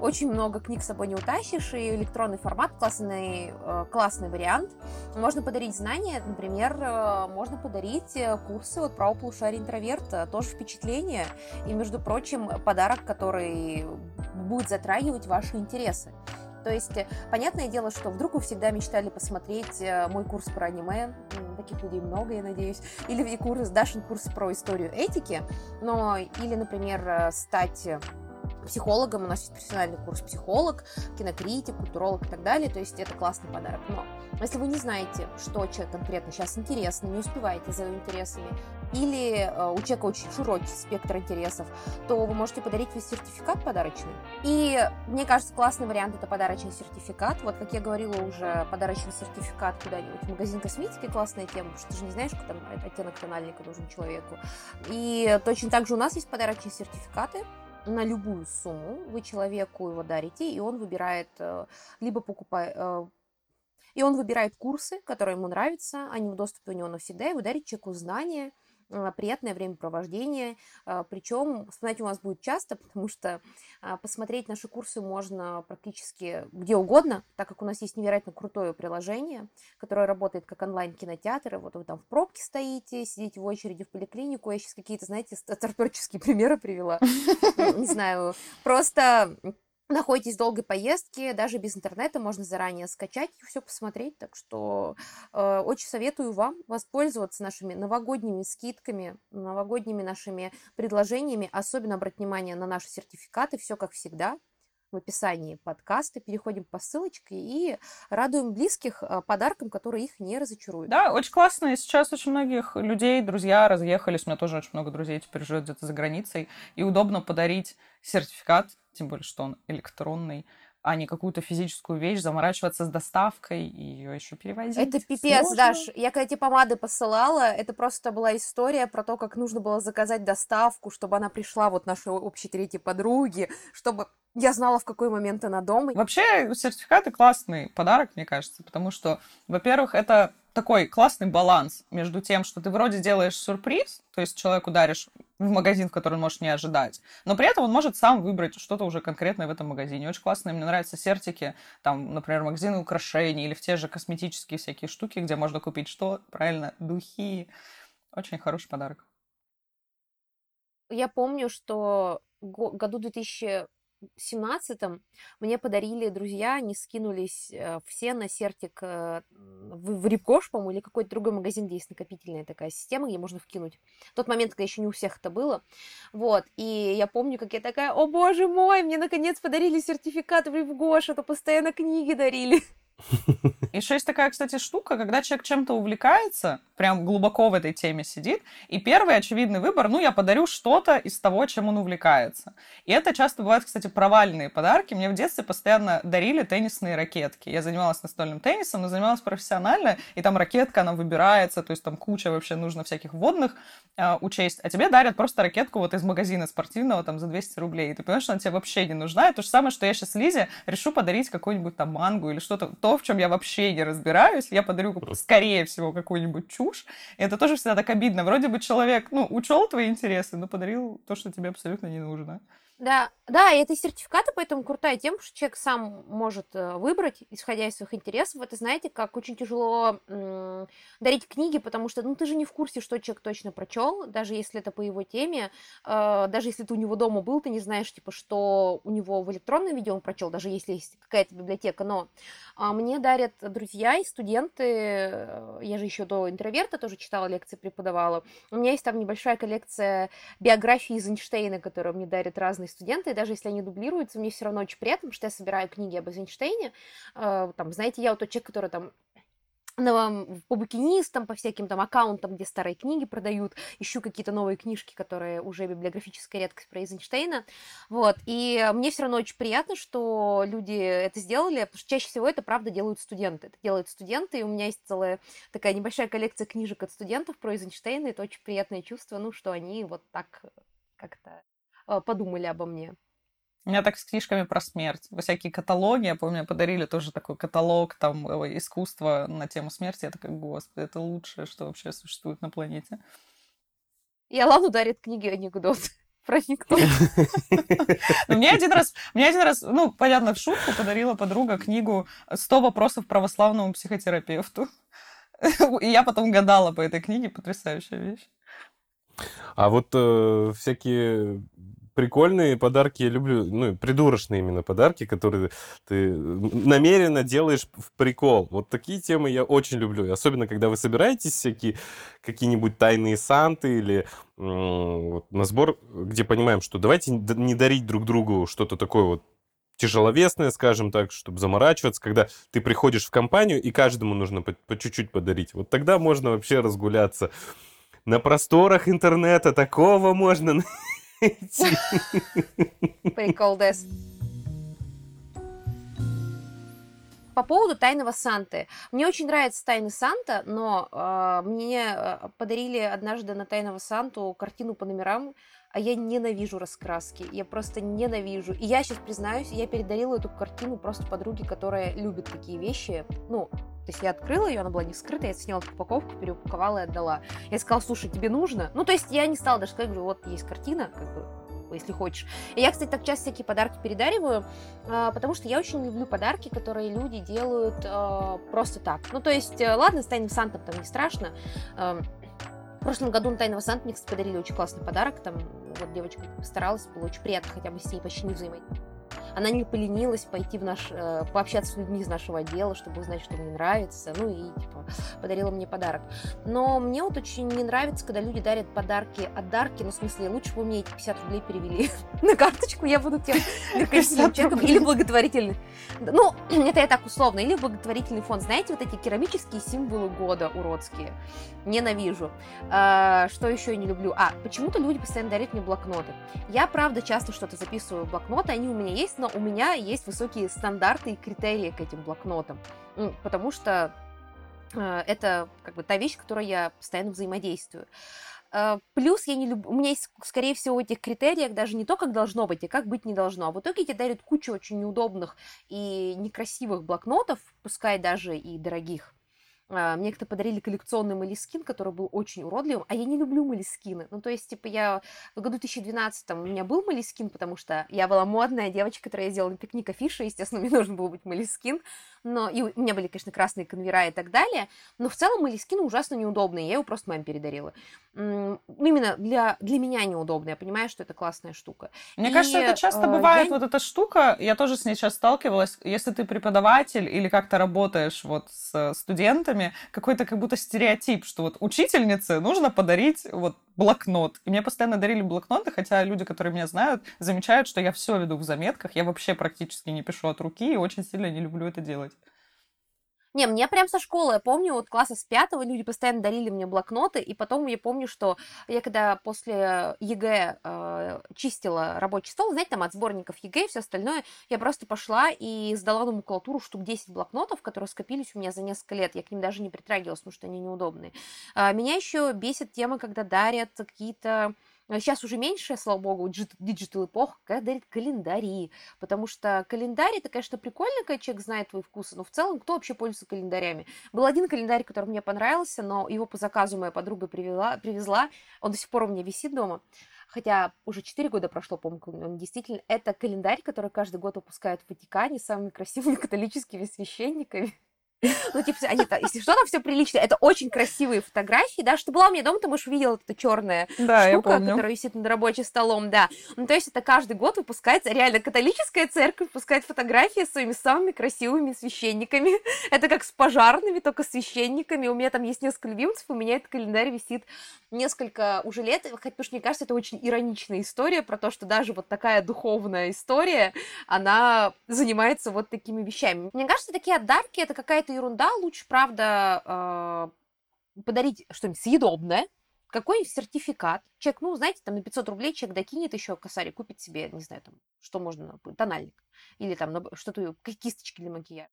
Очень много книг с собой не утащишь, и электронный формат классный, э, классный вариант. Можно подарить знания, например, э, можно подарить э, курсы от правого полушария интроверта, тоже впечатление, и, между прочим, подарок, который будет затрагивать ваши интересы. То есть, э, понятное дело, что вдруг вы всегда мечтали посмотреть э, мой курс про аниме, таких людей много, я надеюсь, или курс, Дашин курс про историю этики, но, или, например, э, стать психологом, у нас есть профессиональный курс психолог, кинокритик, культуролог и так далее, то есть это классный подарок. Но если вы не знаете, что человек конкретно сейчас интересно, не успеваете за его интересами, или э, у человека очень широкий спектр интересов, то вы можете подарить весь сертификат подарочный. И мне кажется, классный вариант это подарочный сертификат. Вот, как я говорила уже, подарочный сертификат куда-нибудь в магазин косметики классная тема, потому что ты же не знаешь, какой там оттенок тональника нужен человеку. И точно так же у нас есть подарочные сертификаты на любую сумму. Вы человеку его дарите, и он выбирает, э, либо покупает, и он выбирает курсы, которые ему нравятся, они в доступе у него навсегда, и вы дарите человеку знания, э, приятное времяпровождение. Э, Причем вспоминать у вас будет часто, потому что а, посмотреть наши курсы можно практически где угодно, так как у нас есть невероятно крутое приложение, которое работает как онлайн-кинотеатр. И Вот вы там в пробке стоите, сидите в очереди в поликлинику. Я сейчас какие-то, знаете, старперческие примеры привела. Не знаю, просто находитесь в долгой поездке, даже без интернета можно заранее скачать и все посмотреть. Так что э, очень советую вам воспользоваться нашими новогодними скидками, новогодними нашими предложениями. Особенно обратить внимание на наши сертификаты. Все как всегда в описании подкаста. Переходим по ссылочке и радуем близких э, подарком, который их не разочарует. Да, очень классно. И сейчас очень многих людей, друзья разъехались. У меня тоже очень много друзей теперь живет где-то за границей. И удобно подарить сертификат, тем более, что он электронный, а не какую-то физическую вещь, заморачиваться с доставкой и ее еще перевозить. Это пипец, Сложно. Даш. Я когда тебе помады посылала, это просто была история про то, как нужно было заказать доставку, чтобы она пришла вот нашей общей третьей подруге, чтобы я знала, в какой момент она дома. Вообще, сертификаты классный подарок, мне кажется, потому что, во-первых, это такой классный баланс между тем, что ты вроде делаешь сюрприз, то есть человеку даришь в магазин, в который он может не ожидать, но при этом он может сам выбрать что-то уже конкретное в этом магазине. Очень классно, мне нравятся сертики, там, например, магазины украшений или в те же косметические всякие штуки, где можно купить что? Правильно, духи. Очень хороший подарок. Я помню, что го- году 2000 17-м мне подарили друзья, они скинулись э, все на сертик э, в, в Рипкош, по-моему, или какой-то другой магазин, где есть накопительная такая система, где можно вкинуть. В тот момент, когда еще не у всех это было. Вот, и я помню, как я такая, о боже мой, мне наконец подарили сертификат в Рипкош, а то постоянно книги дарили. Еще есть такая, кстати, штука, когда человек чем-то увлекается, прям глубоко в этой теме сидит, и первый очевидный выбор, ну, я подарю что-то из того, чем он увлекается. И это часто бывают, кстати, провальные подарки. Мне в детстве постоянно дарили теннисные ракетки. Я занималась настольным теннисом, но занималась профессионально, и там ракетка, она выбирается, то есть там куча вообще нужно всяких водных э, учесть. А тебе дарят просто ракетку вот из магазина спортивного там за 200 рублей. И ты понимаешь, что она тебе вообще не нужна. Это то же самое, что я сейчас Лизе решу подарить какую-нибудь там мангу или что-то, то, в чем я вообще не разбираюсь, я подарю, скорее всего, какую-нибудь чушь. И это тоже всегда так обидно. Вроде бы человек, ну, учел твои интересы, но подарил то, что тебе абсолютно не нужно. Да, да, и это сертификаты, поэтому крутая тема, что человек сам может э, выбрать, исходя из своих интересов. Это, знаете, как очень тяжело дарить книги, потому что, ну, ты же не в курсе, что человек точно прочел, даже если это по его теме, э, даже если ты у него дома был, ты не знаешь, типа, что у него в электронном виде он прочел, даже если есть какая-то библиотека. Но э, мне дарят друзья и студенты, э, я же еще до интроверта тоже читала лекции, преподавала. У меня есть там небольшая коллекция биографии из Эйнштейна, которую мне дарят разные разные студенты, и даже если они дублируются, мне все равно очень приятно, потому что я собираю книги об Эйнштейне. Э, там, знаете, я вот тот человек, который там по букинистам, по всяким там аккаунтам, где старые книги продают, ищу какие-то новые книжки, которые уже библиографическая редкость про Эйзенштейна, вот, и мне все равно очень приятно, что люди это сделали, потому что чаще всего это, правда, делают студенты, это делают студенты, и у меня есть целая такая небольшая коллекция книжек от студентов про Эйзенштейна, это очень приятное чувство, ну, что они вот так как-то а, подумали обо мне. У меня так с книжками про смерть. Всякие каталоги, я помню, подарили тоже такой каталог там искусства на тему смерти. Я такая, господи, это лучшее, что вообще существует на планете. И Алану дарит книги анекдот про анекдот. Мне один раз, мне один раз, ну, понятно, в шутку подарила подруга книгу «100 вопросов православному психотерапевту». И я потом гадала по этой книге, потрясающая вещь. А вот э, всякие прикольные подарки я люблю, ну, придурочные именно подарки, которые ты намеренно делаешь в прикол. Вот такие темы я очень люблю. И особенно, когда вы собираетесь всякие какие-нибудь тайные санты или вот, на сбор, где понимаем, что давайте не дарить друг другу что-то такое вот тяжеловесное, скажем так, чтобы заморачиваться, когда ты приходишь в компанию, и каждому нужно по, чуть-чуть подарить. Вот тогда можно вообще разгуляться на просторах интернета такого можно найти. Прикол, Дес. По поводу Тайного Санты. Мне очень нравится Тайный Санта, но э, мне э, подарили однажды на Тайного Санту картину по номерам а я ненавижу раскраски, я просто ненавижу. И я сейчас признаюсь, я передарила эту картину просто подруге, которая любит такие вещи. Ну, то есть я открыла ее, она была не вскрыта, я сняла упаковку, переупаковала и отдала. Я сказала, слушай, тебе нужно? Ну, то есть я не стала даже сказать, говорю, вот есть картина, как бы, если хочешь. И я, кстати, так часто всякие подарки передариваю, а, потому что я очень люблю подарки, которые люди делают а, просто так. Ну, то есть, э, ладно, с Тайным Сантом там не страшно, прошлом году на Тайного Санта мне подарили очень классный подарок. Там вот девочка постаралась, было очень приятно хотя бы с ней почти не взаимодействовать. Она не поленилась пойти в наш, э, пообщаться с людьми из нашего отдела, чтобы узнать, что мне нравится. Ну и, типа, подарила мне подарок. Но мне вот очень не нравится, когда люди дарят подарки от дарки. Ну, в смысле, лучше бы мне эти 50 рублей перевели на карточку, я буду тем человеком. Или благотворительный. Ну, это я так условно. Или благотворительный фонд. Знаете, вот эти керамические символы года уродские. Ненавижу. А, что еще я не люблю? А, почему-то люди постоянно дарят мне блокноты. Я, правда, часто что-то записываю в блокноты, они у меня есть, но у меня есть высокие стандарты и критерии к этим блокнотам, потому что э, это как бы та вещь, которой я постоянно взаимодействую. Э, плюс я не люблю, у меня есть, скорее всего, в этих критериях даже не то, как должно быть, и как быть не должно. А в итоге тебе дарят кучу очень неудобных и некрасивых блокнотов, пускай даже и дорогих. А, мне как-то подарили коллекционный Moleskine, который был очень уродливым, а я не люблю Moleskine ы. Ну, то есть, типа, я в году 2012 у меня был Moleskine, потому что я была модная девочка, которая ездила на пикник афиши, естественно, мне нужен был быть Moleskine, но и у меня были, конечно, красные конвера и так далее, но в целом Малискин ужасно неудобный, я его просто маме передарила. Ну, именно для, для меня неудобно, я понимаю, что это классная штука. Мне и, кажется, это часто э, бывает, я... вот эта штука, я тоже с ней сейчас сталкивалась, если ты преподаватель или как-то работаешь вот с студентами, какой-то как будто стереотип, что вот учительнице нужно подарить вот блокнот. И мне постоянно дарили блокноты, хотя люди, которые меня знают, замечают, что я все веду в заметках, я вообще практически не пишу от руки и очень сильно не люблю это делать. Не, мне прям со школы, я помню, вот класса с пятого люди постоянно дарили мне блокноты, и потом я помню, что я когда после ЕГЭ э, чистила рабочий стол, знаете, там от сборников ЕГЭ и все остальное, я просто пошла и сдала на макулатуру штук 10 блокнотов, которые скопились у меня за несколько лет. Я к ним даже не притрагивалась, потому что они неудобные. А, меня еще бесит тема, когда дарят какие-то Сейчас уже меньше, слава богу, digital эпоха, когда дарит календари, потому что календарь, это, конечно, прикольно, когда человек знает твои вкусы, но в целом кто вообще пользуется календарями? Был один календарь, который мне понравился, но его по заказу моя подруга привела, привезла, он до сих пор у меня висит дома, хотя уже 4 года прошло, по-моему, он действительно, это календарь, который каждый год выпускают в Ватикане самыми красивыми католическими священниками. Ну, типа, они если что, там все прилично. Это очень красивые фотографии, да, что была у меня дома, ты, можешь видел эту черная да, штука, которая висит над рабочим столом, да. Ну, то есть это каждый год выпускается, реально, католическая церковь выпускает фотографии с своими самыми красивыми священниками. Это как с пожарными, только священниками. У меня там есть несколько любимцев, у меня этот календарь висит несколько уже лет, потому что мне кажется, это очень ироничная история про то, что даже вот такая духовная история, она занимается вот такими вещами. Мне кажется, такие отдарки это какая-то ерунда, лучше, правда, э, подарить что-нибудь съедобное, какой-нибудь сертификат. Человек, ну, знаете, там на 500 рублей человек докинет еще косарь купит себе, не знаю, там, что можно, тональник. Или там что-то, кисточки для макияжа.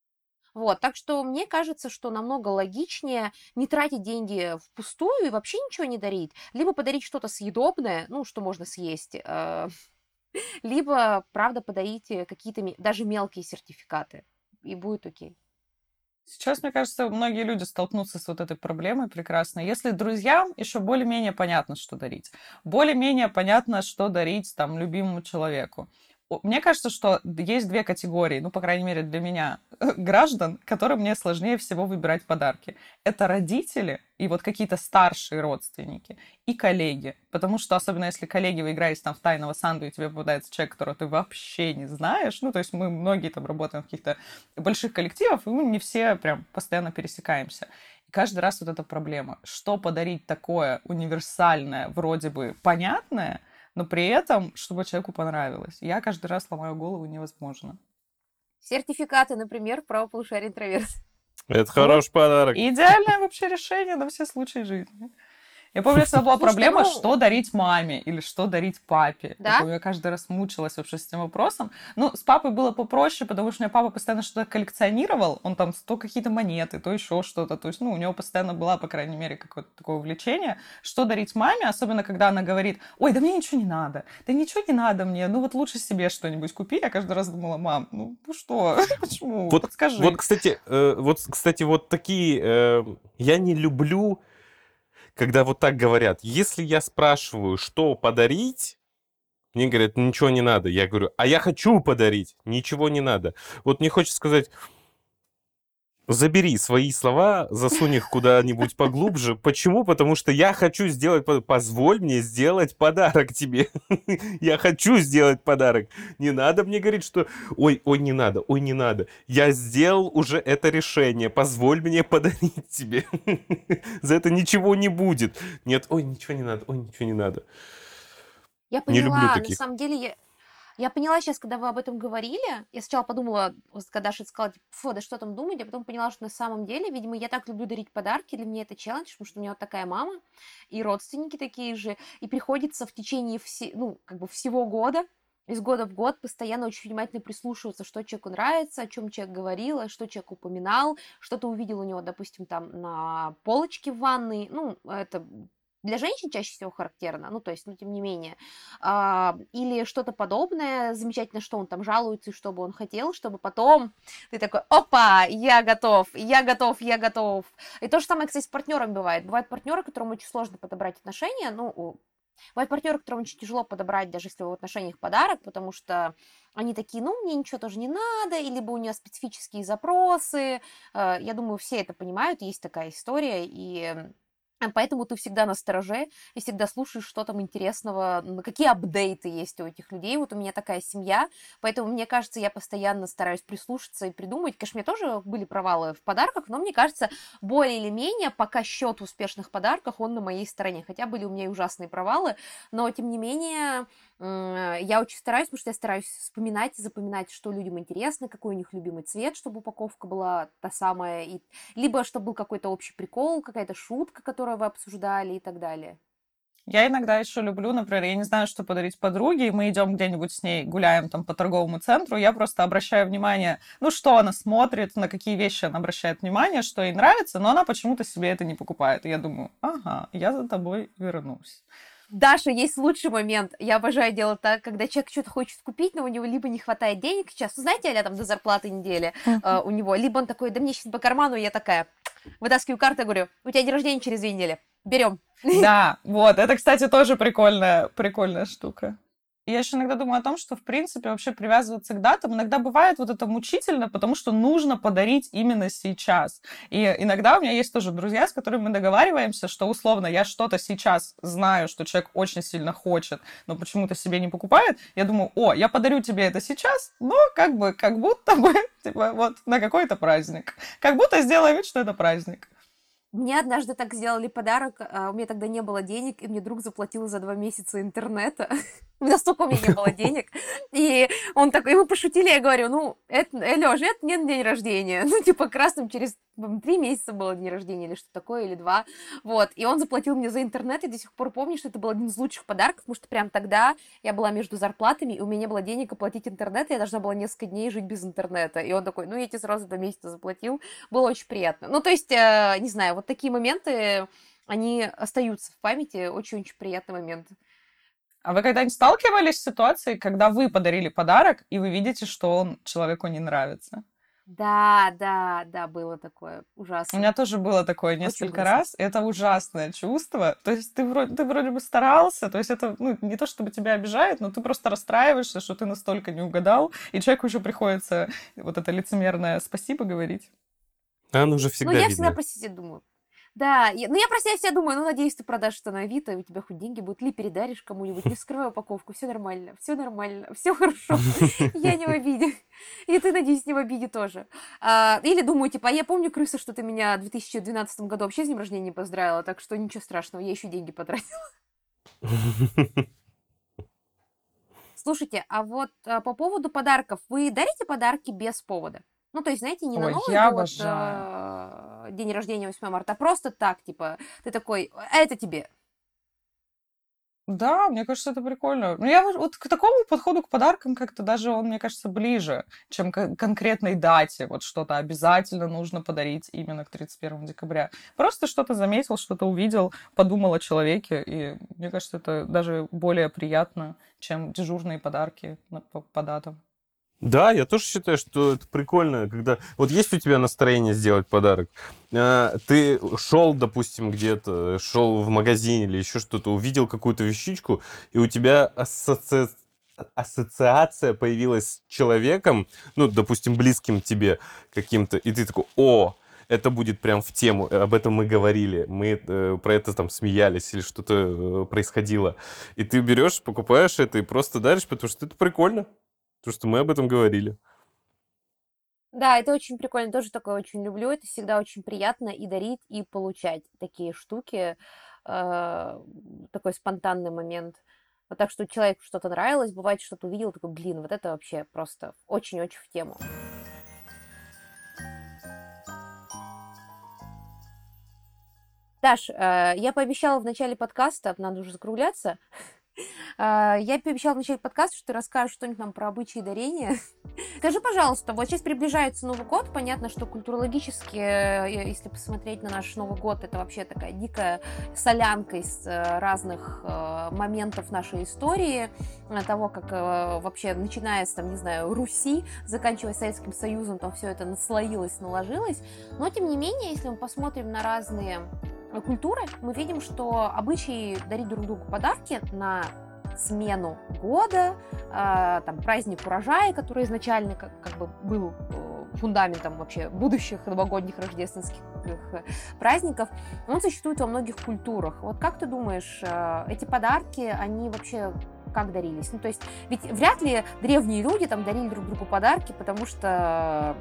Вот, так что мне кажется, что намного логичнее не тратить деньги впустую и вообще ничего не дарить, либо подарить что-то съедобное, ну, что можно съесть, э, либо, правда, подарить какие-то даже мелкие сертификаты, и будет окей. Сейчас, мне кажется, многие люди столкнутся с вот этой проблемой прекрасно. Если друзьям еще более-менее понятно, что дарить. Более-менее понятно, что дарить там любимому человеку мне кажется, что есть две категории, ну, по крайней мере, для меня, граждан, которым мне сложнее всего выбирать подарки. Это родители и вот какие-то старшие родственники и коллеги. Потому что, особенно если коллеги, вы играете там в тайного Санду, и тебе попадается человек, которого ты вообще не знаешь, ну, то есть мы многие там работаем в каких-то больших коллективах, и мы не все прям постоянно пересекаемся. Каждый раз вот эта проблема. Что подарить такое универсальное, вроде бы понятное – но при этом, чтобы человеку понравилось. Я каждый раз ломаю голову невозможно. Сертификаты, например, в правополушарии интроверс. Это хороший подарок. Идеальное вообще решение на все случаи жизни. Я помню, что была проблема, ну что дарить маме или что дарить папе. Да? Я, каждый раз мучилась вообще с этим вопросом. Ну, с папой было попроще, потому что у меня папа постоянно что-то коллекционировал. Он там то какие-то монеты, то еще что-то. То есть, ну, у него постоянно была, по крайней мере, какое-то такое увлечение. Что дарить маме, особенно когда она говорит, ой, да мне ничего не надо. Да ничего не надо мне. Ну, вот лучше себе что-нибудь купи. Я каждый раз думала, мам, ну, ну что? Почему? Вот, Подскажи. Вот, кстати, э, вот, кстати, вот такие... Э, я не люблю когда вот так говорят. Если я спрашиваю, что подарить, мне говорят, ничего не надо. Я говорю, а я хочу подарить, ничего не надо. Вот мне хочется сказать, Забери свои слова, засунь их куда-нибудь поглубже. Почему? Потому что я хочу сделать... Позволь мне сделать подарок тебе. я хочу сделать подарок. Не надо мне говорить, что... Ой, ой, не надо, ой, не надо. Я сделал уже это решение. Позволь мне подарить тебе. За это ничего не будет. Нет, ой, ничего не надо, ой, ничего не надо. Я поняла, не люблю таких. на самом деле я, я поняла сейчас, когда вы об этом говорили, я сначала подумала, когда Даша сказала, типа, фу, да что там думать, а потом поняла, что на самом деле, видимо, я так люблю дарить подарки, для меня это челлендж, потому что у меня вот такая мама, и родственники такие же, и приходится в течение все, ну, как бы всего года, из года в год постоянно очень внимательно прислушиваться, что человеку нравится, о чем человек говорил, что человек упоминал, что-то увидел у него, допустим, там на полочке в ванной, ну, это для женщин чаще всего характерно, ну, то есть, ну, тем не менее, а, или что-то подобное, замечательно, что он там жалуется и что бы он хотел, чтобы потом ты такой, опа, я готов, я готов, я готов. И то же самое, кстати, с партнером бывает. Бывают партнеры, которым очень сложно подобрать отношения, ну, Бывают партнеры, которым очень тяжело подобрать, даже если в отношениях подарок, потому что они такие, ну, мне ничего тоже не надо, или либо у нее специфические запросы. Э, я думаю, все это понимают, есть такая история, и Поэтому ты всегда на стороже и всегда слушаешь, что там интересного, какие апдейты есть у этих людей. Вот у меня такая семья, поэтому мне кажется, я постоянно стараюсь прислушаться и придумать. Конечно, у меня тоже были провалы в подарках, но мне кажется, более или менее пока счет успешных подарках, он на моей стороне. Хотя были у меня и ужасные провалы, но тем не менее я очень стараюсь, потому что я стараюсь вспоминать и запоминать, что людям интересно, какой у них любимый цвет, чтобы упаковка была та самая, и... либо чтобы был какой-то общий прикол, какая-то шутка, которую вы обсуждали и так далее. Я иногда еще люблю, например, я не знаю, что подарить подруге, и мы идем где-нибудь с ней, гуляем там по торговому центру, я просто обращаю внимание, ну, что она смотрит, на какие вещи она обращает внимание, что ей нравится, но она почему-то себе это не покупает. И я думаю, ага, я за тобой вернусь. Даша, есть лучший момент. Я обожаю делать так, когда человек что-то хочет купить, но у него либо не хватает денег сейчас, ну, знаете, а там до зарплаты недели uh, у него, либо он такой, да мне сейчас по карману, я такая, вытаскиваю карту, говорю, у тебя день рождения через две недели, берем. Да, вот, это, кстати, тоже прикольная, прикольная штука. Я еще иногда думаю о том, что, в принципе, вообще привязываться к датам иногда бывает вот это мучительно, потому что нужно подарить именно сейчас. И иногда у меня есть тоже друзья, с которыми мы договариваемся, что, условно, я что-то сейчас знаю, что человек очень сильно хочет, но почему-то себе не покупает. Я думаю, о, я подарю тебе это сейчас, но как бы, как будто бы, типа, вот на какой-то праздник. Как будто сделаю вид, что это праздник. Мне однажды так сделали подарок, а у меня тогда не было денег, и мне друг заплатил за два месяца интернета. Настолько у меня не было денег. И он такой, и мы пошутили, я говорю, ну, это, э, Лёша, это не день рождения. Ну, типа, красным через три месяца было день рождения или что такое, или два. Вот. И он заплатил мне за интернет, и до сих пор помню, что это был один из лучших подарков, потому что прям тогда я была между зарплатами, и у меня не было денег оплатить интернет, и я должна была несколько дней жить без интернета. И он такой, ну, я тебе сразу два месяца заплатил. Было очень приятно. Ну, то есть, э, не знаю, вот такие моменты, они остаются в памяти. Очень-очень приятный момент. А вы когда-нибудь сталкивались с ситуацией, когда вы подарили подарок, и вы видите, что он человеку не нравится? Да, да, да, было такое ужасно. У меня тоже было такое несколько раз. Это ужасное чувство. То есть ты вроде, ты вроде бы старался, то есть это ну, не то, чтобы тебя обижает, но ты просто расстраиваешься, что ты настолько не угадал, и человеку уже приходится вот это лицемерное спасибо говорить. А оно уже всегда Ну, я видно. всегда про себя думаю. Да, я, ну я про себя всегда думаю, ну надеюсь, ты продашь что на Авито, у тебя хоть деньги будут, или передаришь кому-нибудь, не вскрывай упаковку, все нормально, все нормально, все хорошо, я не в обиде. И ты, надеюсь, не в обиде тоже. А, или думаю, типа, а я помню, крыса, что ты меня в 2012 году вообще с днем рождения не поздравила, так что ничего страшного, я еще деньги потратила. Слушайте, а вот а, по поводу подарков, вы дарите подарки без повода? Ну, то есть, знаете, не на Ой, Новый я год, обожаю. э, день рождения 8 марта, а просто так, типа, ты такой, а это тебе. Да, мне кажется, это прикольно. Ну, я вот- вот к такому подходу к подаркам как-то даже он, мне кажется, ближе, чем к конкретной дате. Вот что-то обязательно нужно подарить именно к 31 декабря. Просто что-то заметил, что-то увидел, подумал о человеке, и мне кажется, это даже более приятно, чем дежурные подарки на- по, по датам. Да, я тоже считаю, что это прикольно, когда... Вот есть у тебя настроение сделать подарок, а, ты шел, допустим, где-то, шел в магазин или еще что-то, увидел какую-то вещичку, и у тебя ассоци- ассоциация появилась с человеком, ну, допустим, близким тебе каким-то, и ты такой, о, это будет прям в тему, об этом мы говорили, мы э, про это там смеялись или что-то э, происходило. И ты берешь, покупаешь это и просто даришь, потому что это прикольно. Потому что мы об этом говорили. Да, это очень прикольно, тоже такое очень люблю, это всегда очень приятно и дарить, и получать такие штуки, э, такой спонтанный момент. Вот так что человеку что-то нравилось, бывает, что-то увидел, такой, блин, вот это вообще просто очень-очень в тему. Даш, э, я пообещала в начале подкаста, надо уже закругляться, А, я пообещала начать подкаст, что ты расскажешь что-нибудь нам про обычаи дарения. Скажи, пожалуйста, вот сейчас приближается Новый год, понятно, что культурологически, э, если посмотреть на наш Новый год, это вообще такая дикая солянка из э, разных э, моментов нашей истории, того, как вообще, начиная с, там, не знаю, Руси, заканчивая Советским Союзом, там все это наслоилось, наложилось. Но, тем не менее, если мы посмотрим на разные культуры, мы видим, что обычаи дарить друг другу подарки на смену года, э, там праздник урожая, который изначально как, как бы был э, фундаментом вообще будущих новогодних рождественских э, праздников, он существует во многих культурах. Вот как ты думаешь, э, эти подарки, они вообще как дарились? Ну, то есть, ведь вряд ли древние люди там дарили друг другу подарки, потому что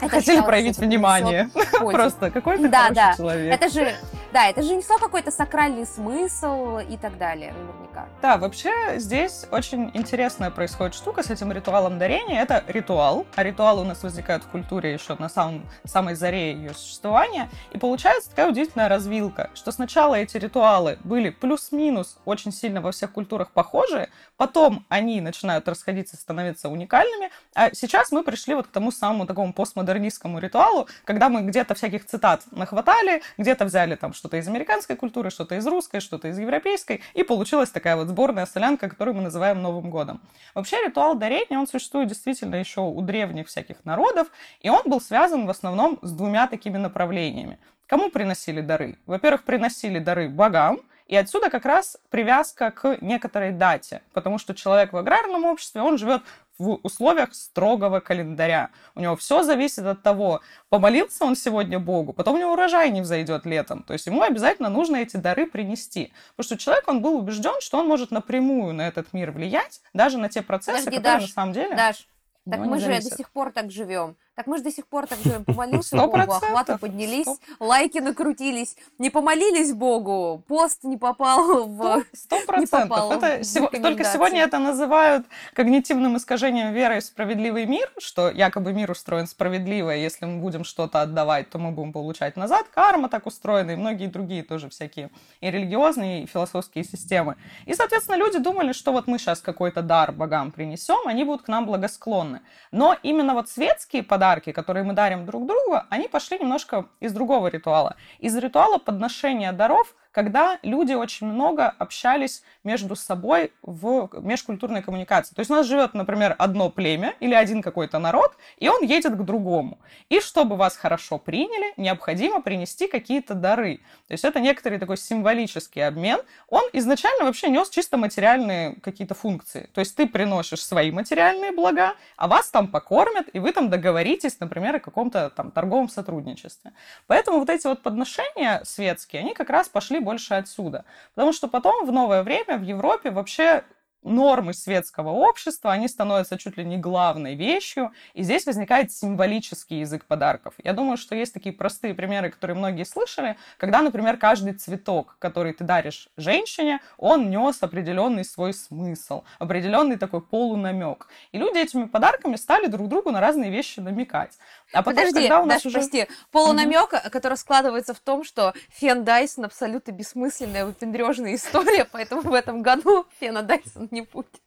это Хотели проявить внимание. Просто какой ты да, да. человек. Это же, да, это же несло какой-то сакральный смысл и так далее, наверняка. Да, вообще здесь очень интересная происходит штука с этим ритуалом дарения. Это ритуал, а ритуалы у нас возникают в культуре еще на самом, самой заре ее существования. И получается такая удивительная развилка, что сначала эти ритуалы были плюс-минус очень сильно во всех культурах похожи, потом они начинают расходиться, становиться уникальными, а сейчас мы пришли вот к тому самому такому постмодернизму постмодернистскому ритуалу, когда мы где-то всяких цитат нахватали, где-то взяли там что-то из американской культуры, что-то из русской, что-то из европейской, и получилась такая вот сборная солянка, которую мы называем Новым годом. Вообще ритуал дарения, он существует действительно еще у древних всяких народов, и он был связан в основном с двумя такими направлениями. Кому приносили дары? Во-первых, приносили дары богам, и отсюда как раз привязка к некоторой дате, потому что человек в аграрном обществе, он живет в условиях строгого календаря. У него все зависит от того, помолился он сегодня Богу, потом у него урожай не взойдет летом. То есть ему обязательно нужно эти дары принести. Потому что человек, он был убежден, что он может напрямую на этот мир влиять, даже на те процессы, Подожди, которые Даш, на самом деле... Даш, так мы же до сих пор так живем. Так мы же до сих пор так живем. Помолился Богу, охваты поднялись, 100. лайки накрутились. Не помолились Богу, пост не попал в... Сто процентов. Только сегодня это называют когнитивным искажением веры в справедливый мир, что якобы мир устроен справедливо, и если мы будем что-то отдавать, то мы будем получать назад. Карма так устроена, и многие другие тоже всякие и религиозные, и философские системы. И, соответственно, люди думали, что вот мы сейчас какой-то дар богам принесем, они будут к нам благосклонны. Но именно вот светские подарки подарки, которые мы дарим друг другу, они пошли немножко из другого ритуала. Из ритуала подношения даров когда люди очень много общались между собой в межкультурной коммуникации. То есть у нас живет, например, одно племя или один какой-то народ, и он едет к другому. И чтобы вас хорошо приняли, необходимо принести какие-то дары. То есть это некоторый такой символический обмен. Он изначально вообще нес чисто материальные какие-то функции. То есть ты приносишь свои материальные блага, а вас там покормят, и вы там договоритесь, например, о каком-то там торговом сотрудничестве. Поэтому вот эти вот подношения светские, они как раз пошли больше отсюда. Потому что потом в новое время в Европе вообще нормы светского общества, они становятся чуть ли не главной вещью, и здесь возникает символический язык подарков. Я думаю, что есть такие простые примеры, которые многие слышали, когда, например, каждый цветок, который ты даришь женщине, он нес определенный свой смысл, определенный такой полунамек. И люди этими подарками стали друг другу на разные вещи намекать. А потом, Подожди, когда у нас Даш, уже... прости, полунамек, mm-hmm. который складывается в том, что Фен Дайсон абсолютно бессмысленная, выпендрежная история, поэтому в этом году Фена Дайсон не будет.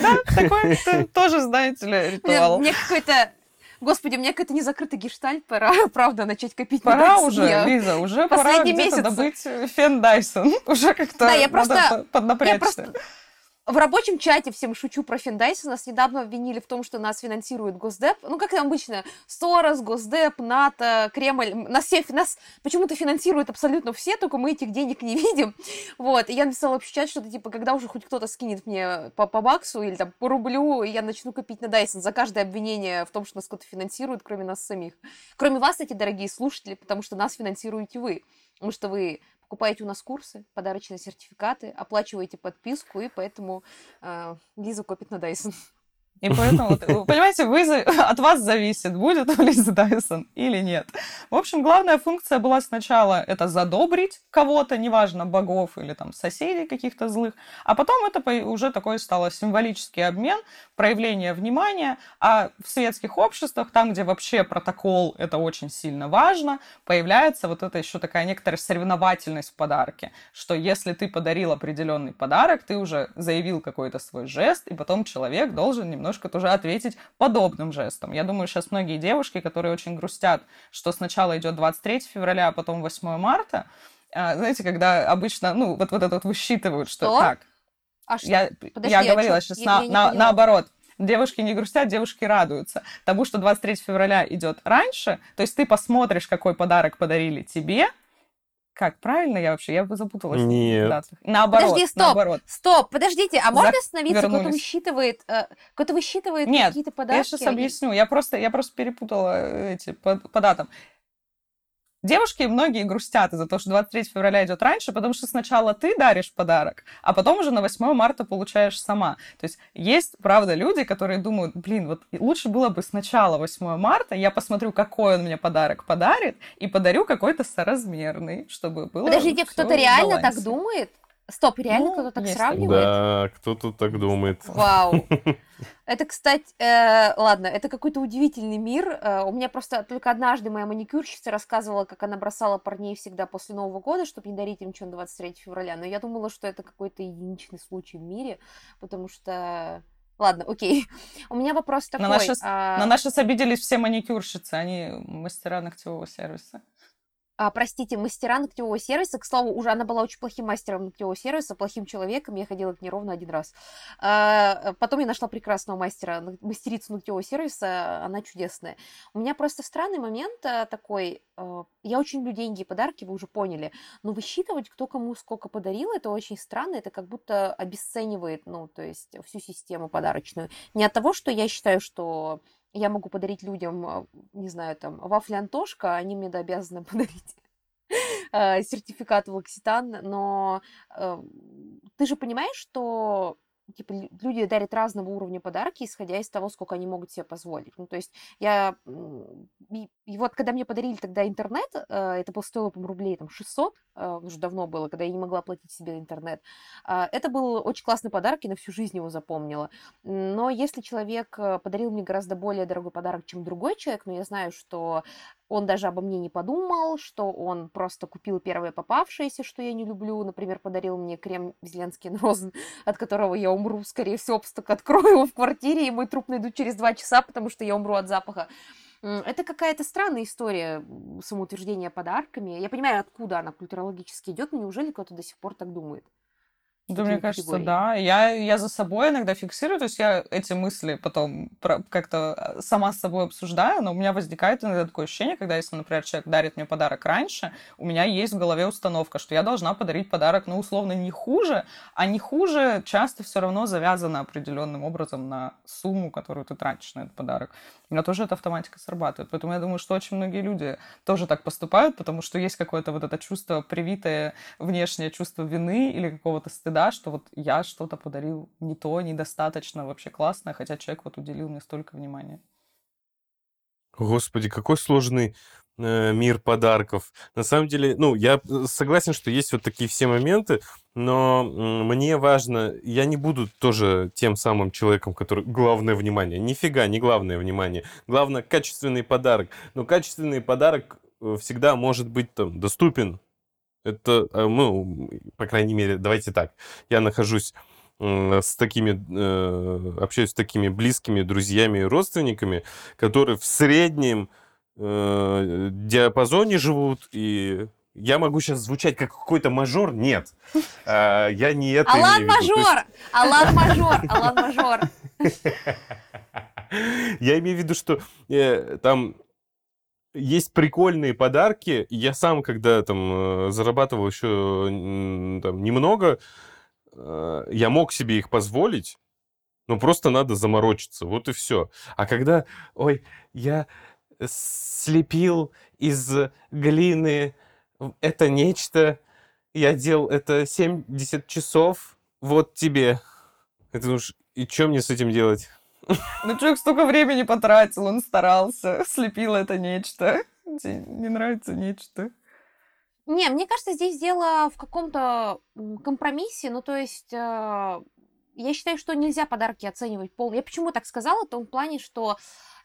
Да, такой тоже, знаете ли, ритуал. Мне какой-то Господи, мне какой-то незакрытый гештальт, пора, правда, начать копить Пора уже. Лиза, уже пора где-то добыть Фен Дайсон. Уже как-то да, я просто, поднапрячься. Я просто в рабочем чате всем шучу про Финдайс. Нас недавно обвинили в том, что нас финансирует Госдеп. Ну, как обычно, Сорос, Госдеп, НАТО, Кремль. Нас, все, нас почему-то финансируют абсолютно все, только мы этих денег не видим. Вот. И я написала вообще чат, что-то типа, когда уже хоть кто-то скинет мне по, по баксу или там по рублю, и я начну копить на Dyson за каждое обвинение в том, что нас кто-то финансирует, кроме нас самих. Кроме вас, эти дорогие слушатели, потому что нас финансируете вы. Потому что вы покупаете у нас курсы, подарочные сертификаты, оплачиваете подписку, и поэтому э, Лиза копит на Dyson. И поэтому, понимаете, вы, от вас зависит, будет у Лизы Дайсон или нет. В общем, главная функция была сначала это задобрить кого-то, неважно, богов или там соседей каких-то злых, а потом это уже такой стало символический обмен, проявление внимания, а в светских обществах, там, где вообще протокол, это очень сильно важно, появляется вот это еще такая некоторая соревновательность в подарке, что если ты подарил определенный подарок, ты уже заявил какой-то свой жест, и потом человек должен немножко тоже ответить подобным жестом. Я думаю, сейчас многие девушки, которые очень грустят, что сначала идет 23 февраля, а потом 8 марта, а, знаете, когда обычно, ну, вот, вот это вот высчитывают, что, Что? так, А что? я, Подожди, я а говорила сейчас Я- на, я на- наоборот. Девушки не грустят, девушки радуются. Тому, что 23 февраля идет раньше, то есть ты посмотришь, какой подарок подарили тебе. Как, правильно я вообще? Я бы запуталась. в Нет. датах. Наоборот, Подожди, стоп. наоборот. Стоп, подождите, а можно остановиться? Кто-то высчитывает, э, кто-то высчитывает Нет, какие-то подарки? Я сейчас а объясню. Я просто, я просто перепутала э, эти по, по датам. Девушки многие грустят из-за того, что 23 февраля идет раньше, потому что сначала ты даришь подарок, а потом уже на 8 марта получаешь сама. То есть есть, правда, люди, которые думают, блин, вот лучше было бы сначала 8 марта, я посмотрю, какой он мне подарок подарит, и подарю какой-то соразмерный, чтобы было Подождите, кто-то реально так думает? Стоп, реально Ну, кто-то так есть сравнивает? Да, кто тут так думает? Вау. Это, кстати, э, ладно, это какой-то удивительный мир. Э, у меня просто только однажды моя маникюрщица рассказывала, как она бросала парней всегда после Нового года, чтобы не дарить им на 23 февраля. Но я думала, что это какой-то единичный случай в мире, потому что... Ладно, окей. У меня вопрос такой. На наши а, На наши обиделись все маникюрщицы, они мастера ногтевого сервиса. А, простите, мастера ногтевого сервиса. К слову, уже она была очень плохим мастером ногтевого сервиса, плохим человеком. Я ходила к ней ровно один раз. А, потом я нашла прекрасного мастера, мастерицу ногтевого сервиса. Она чудесная. У меня просто странный момент а, такой. а, Я очень люблю деньги и подарки, вы уже поняли. Но высчитывать, кто кому сколько подарил, это очень странно. Это как будто обесценивает, ну, то есть всю систему подарочную. Не от того, что я считаю, что я могу подарить людям, а, не знаю, там, вафли Антошка, они мне да обязаны подарить э, сертификат в Локситан, но э, ты же понимаешь, что типа, лю- люди дарят разного уровня подарки, исходя из того, сколько они могут себе позволить. Ну, то есть я... И, и вот когда мне подарили тогда интернет, э, это было стоило, по рублей там 600, э, уже давно было, когда я не могла платить себе интернет. А, Это был очень классный подарок, и на всю жизнь его запомнила. Но если человек э, подарил мне гораздо более дорогой подарок, чем другой человек, но я знаю, что он даже обо мне не подумал, что он просто купил первое попавшееся, что я не люблю. Например, подарил мне крем Зеленский Розен, от которого я умру, скорее всего, так открою его в квартире, и мой труп найдут через два часа, потому что я умру от запаха. Это какая-то странная история самоутверждения подарками. Я понимаю, откуда она культурологически идет, но неужели кто-то до сих пор так думает? Да, мне кажется, категориями? да. Я, я за собой иногда фиксирую, то есть я эти мысли потом как-то э, сама с собой обсуждаю, но у меня возникает иногда такое ощущение, когда, если, например, человек дарит мне подарок раньше, у меня есть в голове установка, что я должна подарить подарок, ну, условно, не хуже, а не хуже часто все равно завязано определенным образом на сумму, которую ты тратишь на этот подарок. У меня тоже эта автоматика срабатывает. Поэтому я думаю, что очень многие люди тоже так поступают, потому что есть какое-то вот это чувство, привитое внешнее чувство вины или какого-то стыда, что вот я что-то подарил не то, недостаточно вообще классно, хотя человек вот уделил мне столько внимания. Господи, какой сложный э, мир подарков. На самом деле, ну, я э, согласен, что есть вот такие все моменты, но мне важно, я не буду тоже тем самым человеком, который главное внимание. Нифига, не главное внимание. Главное, качественный подарок. Но качественный подарок э, всегда может быть там доступен. Это, э, ну, по крайней мере, давайте так. Я нахожусь с такими, э, общаюсь с такими близкими друзьями и родственниками, которые в среднем э, диапазоне живут, и я могу сейчас звучать как какой-то мажор, нет. А, Я не это Алан. То есть Мажор! Алан Мажор! Алан Мажор! Я имею в виду, что э, там есть прикольные подарки. Я сам, когда там э, зарабатывал еще там, немного, э, я мог себе их позволить, но просто надо заморочиться, вот и все. А когда, ой, я слепил из глины это нечто, я делал это 70 часов, вот тебе. Это уж, и что мне с этим делать? Ну, человек столько времени потратил, он старался, слепил это нечто. Тебе не нравится нечто. Не, мне кажется, здесь дело в каком-то компромиссе. Ну, то есть, э, я считаю, что нельзя подарки оценивать полностью. Я почему так сказала? В том плане, что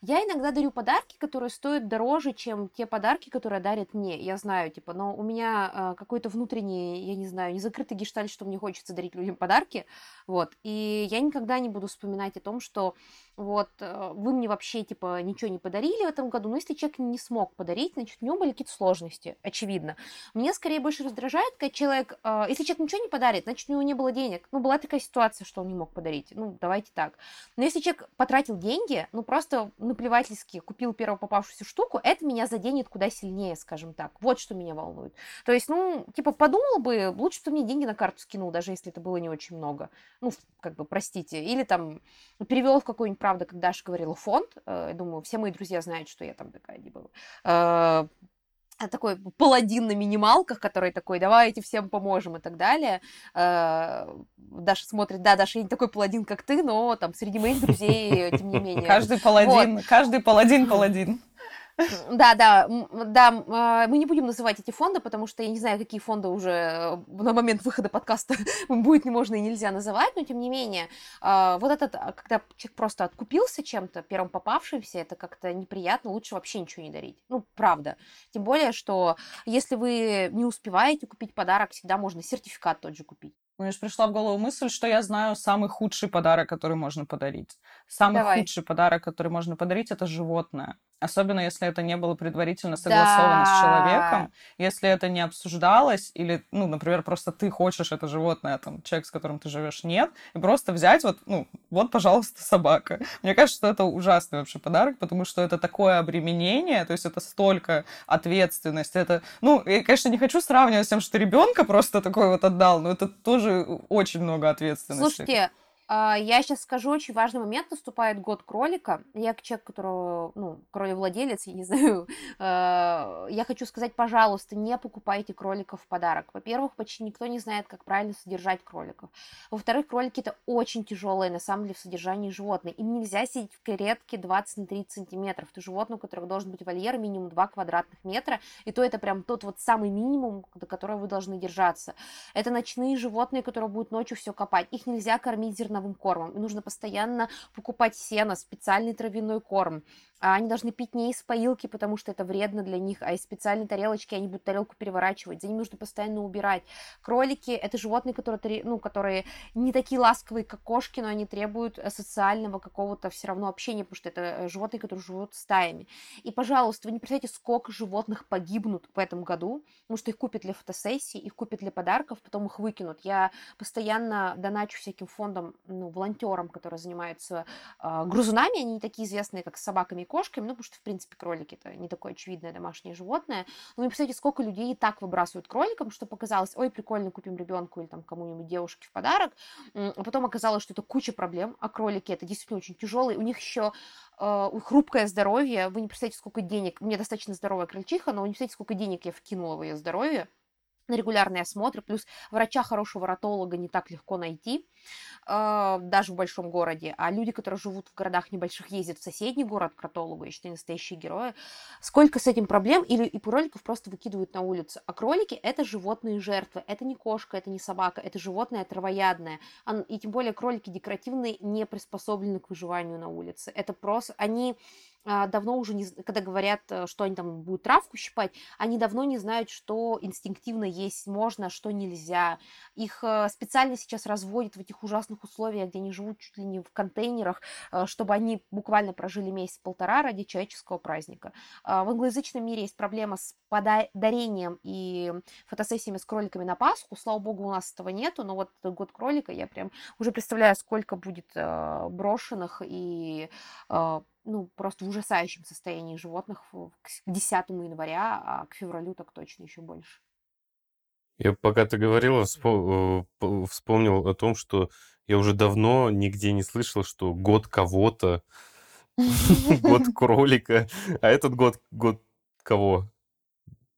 я иногда дарю подарки, которые стоят дороже, чем те подарки, которые дарят мне. Я знаю, типа, но у меня э, какой-то внутренний, я не знаю, незакрытый гештальт, что мне хочется дарить людям подарки. Вот. И я никогда не буду вспоминать о том, что вот э, вы мне вообще, типа, ничего не подарили в этом году. Но если человек не смог подарить, значит, у него были какие-то сложности, очевидно. Мне скорее больше раздражает, когда человек, э, если человек ничего не подарит, значит, у него не было денег. Ну, была такая ситуация, что он не мог подарить. Ну, давайте так. Но если человек потратил деньги, ну, просто наплевательски купил первую попавшуюся штуку, это меня заденет куда сильнее, скажем так. Вот что меня волнует. То есть, ну, типа, подумал бы, лучше бы мне деньги на карту скинул, даже если это было не очень много. Ну, как бы, простите. Или там перевел в какой-нибудь, правда, как Даша говорила, фонд. Э, я думаю, все мои друзья знают, что я там такая, типа, э, такой паладин на минималках, который такой, давайте всем поможем и так далее. Э, Даша смотрит, да, Даша, я не такой паладин, как ты, но там среди моих друзей, тем не менее. Каждый паладин, вот. каждый паладин паладин. Да, да, да, мы не будем называть эти фонды, потому что я не знаю, какие фонды уже э, на момент выхода подкаста будет не можно и нельзя называть, но тем не менее, а, вот этот, а, когда человек просто откупился чем-то, первым попавшимся, это как-то неприятно, лучше вообще ничего не дарить. Ну, правда. Тем более, что если вы не успеваете купить подарок, всегда можно сертификат тот же купить. Мне же пришла в голову мысль, что я знаю самый худший подарок, который можно подарить. Самый Давай. худший подарок, который можно подарить, это животное. Особенно если это не было предварительно согласовано да. с человеком, если это не обсуждалось, или, ну, например, просто ты хочешь это животное, там, человек, с которым ты живешь, нет, и просто взять вот, ну, вот, пожалуйста, собака. Мне кажется, что это ужасный вообще подарок, потому что это такое обременение, то есть это столько ответственности, это, ну, я, конечно, не хочу сравнивать с тем, что ребенка просто такой вот отдал, но это тоже очень много ответственности. Слушайте, я сейчас скажу очень важный момент. Наступает год кролика. Я человек, которого, ну, кролевладелец, я не знаю. А, я хочу сказать, пожалуйста, не покупайте кроликов в подарок. Во-первых, почти никто не знает, как правильно содержать кроликов. Во-вторых, кролики это очень тяжелые, на самом деле, в содержании животных. Им нельзя сидеть в клетке 20 на 30 сантиметров. Это животное, у которого должен быть вольер минимум 2 квадратных метра. И то это прям тот вот самый минимум, до которого вы должны держаться. Это ночные животные, которые будут ночью все копать. Их нельзя кормить зерновым зерновым кормом. И нужно постоянно покупать сено, специальный травяной корм. А они должны пить не из поилки, потому что это вредно для них, а из специальной тарелочки они будут тарелку переворачивать. За ними нужно постоянно убирать. Кролики – это животные, которые, ну, которые не такие ласковые, как кошки, но они требуют э, социального какого-то все равно общения, потому что это э, животные, которые живут стаями. И, пожалуйста, вы не представляете, сколько животных погибнут в этом году, потому что их купят для фотосессий, их купят для подарков, потом их выкинут. Я постоянно доначу всяким фондам, ну, волонтерам, которые занимаются э, грузунами, они не такие известные, как с собаками и кошками, ну, потому что, в принципе, кролики это не такое очевидное домашнее животное. Но вы представляете, сколько людей и так выбрасывают кроликам, что показалось, ой, прикольно, купим ребенку или там кому-нибудь девушке в подарок, а потом оказалось, что это куча проблем, а кролики это действительно очень тяжелые, у них еще э, хрупкое здоровье, вы не представляете, сколько денег, у меня достаточно здоровая крольчиха, но вы не представляете, сколько денег я вкинула в ее здоровье, на регулярные осмотры, плюс врача хорошего ратолога не так легко найти. А, даже в большом городе, а люди, которые живут в городах небольших, ездят в соседний город к кротологу, я считаю, настоящие герои. Сколько с этим проблем, или и кроликов просто выкидывают на улицу. А кролики – это животные жертвы, это не кошка, это не собака, это животное травоядное. И тем более кролики декоративные не приспособлены к выживанию на улице. Это просто, они давно уже не, когда говорят, э, что они там будут травку щипать, они давно не знают, что инстинктивно есть можно, что нельзя. Их э, специально сейчас разводят в этих ужасных условиях, где они живут чуть ли не в контейнерах, э, чтобы они буквально прожили месяц-полтора ради человеческого праздника. А, в англоязычном мире есть проблема с подарением и фотосессиями с кроликами на Пасху. Слава богу, у нас этого нету, но вот этот год кролика я прям уже представляю, сколько будет брошенных и ну, просто в ужасающем состоянии животных к 10 января, а к февралю так точно еще больше. Я пока ты говорила, э, вспомнил о том, что я уже давно нигде не слышал, что год кого-то, год кролика, а этот год год кого?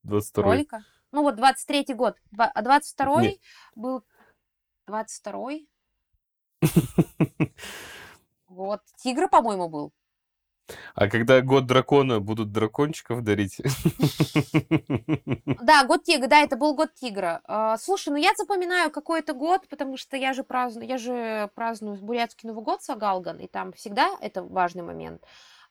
22 Кролика? Ну вот 23-й год, а 22-й был 22-й. год тигра, по-моему, был. А когда год дракона будут дракончиков дарить? Да, год тигра, да, это был год тигра. А, слушай, ну я запоминаю какой-то год, потому что я же праздную, я же праздную бурятский Новый год Сагалган, и там всегда это важный момент.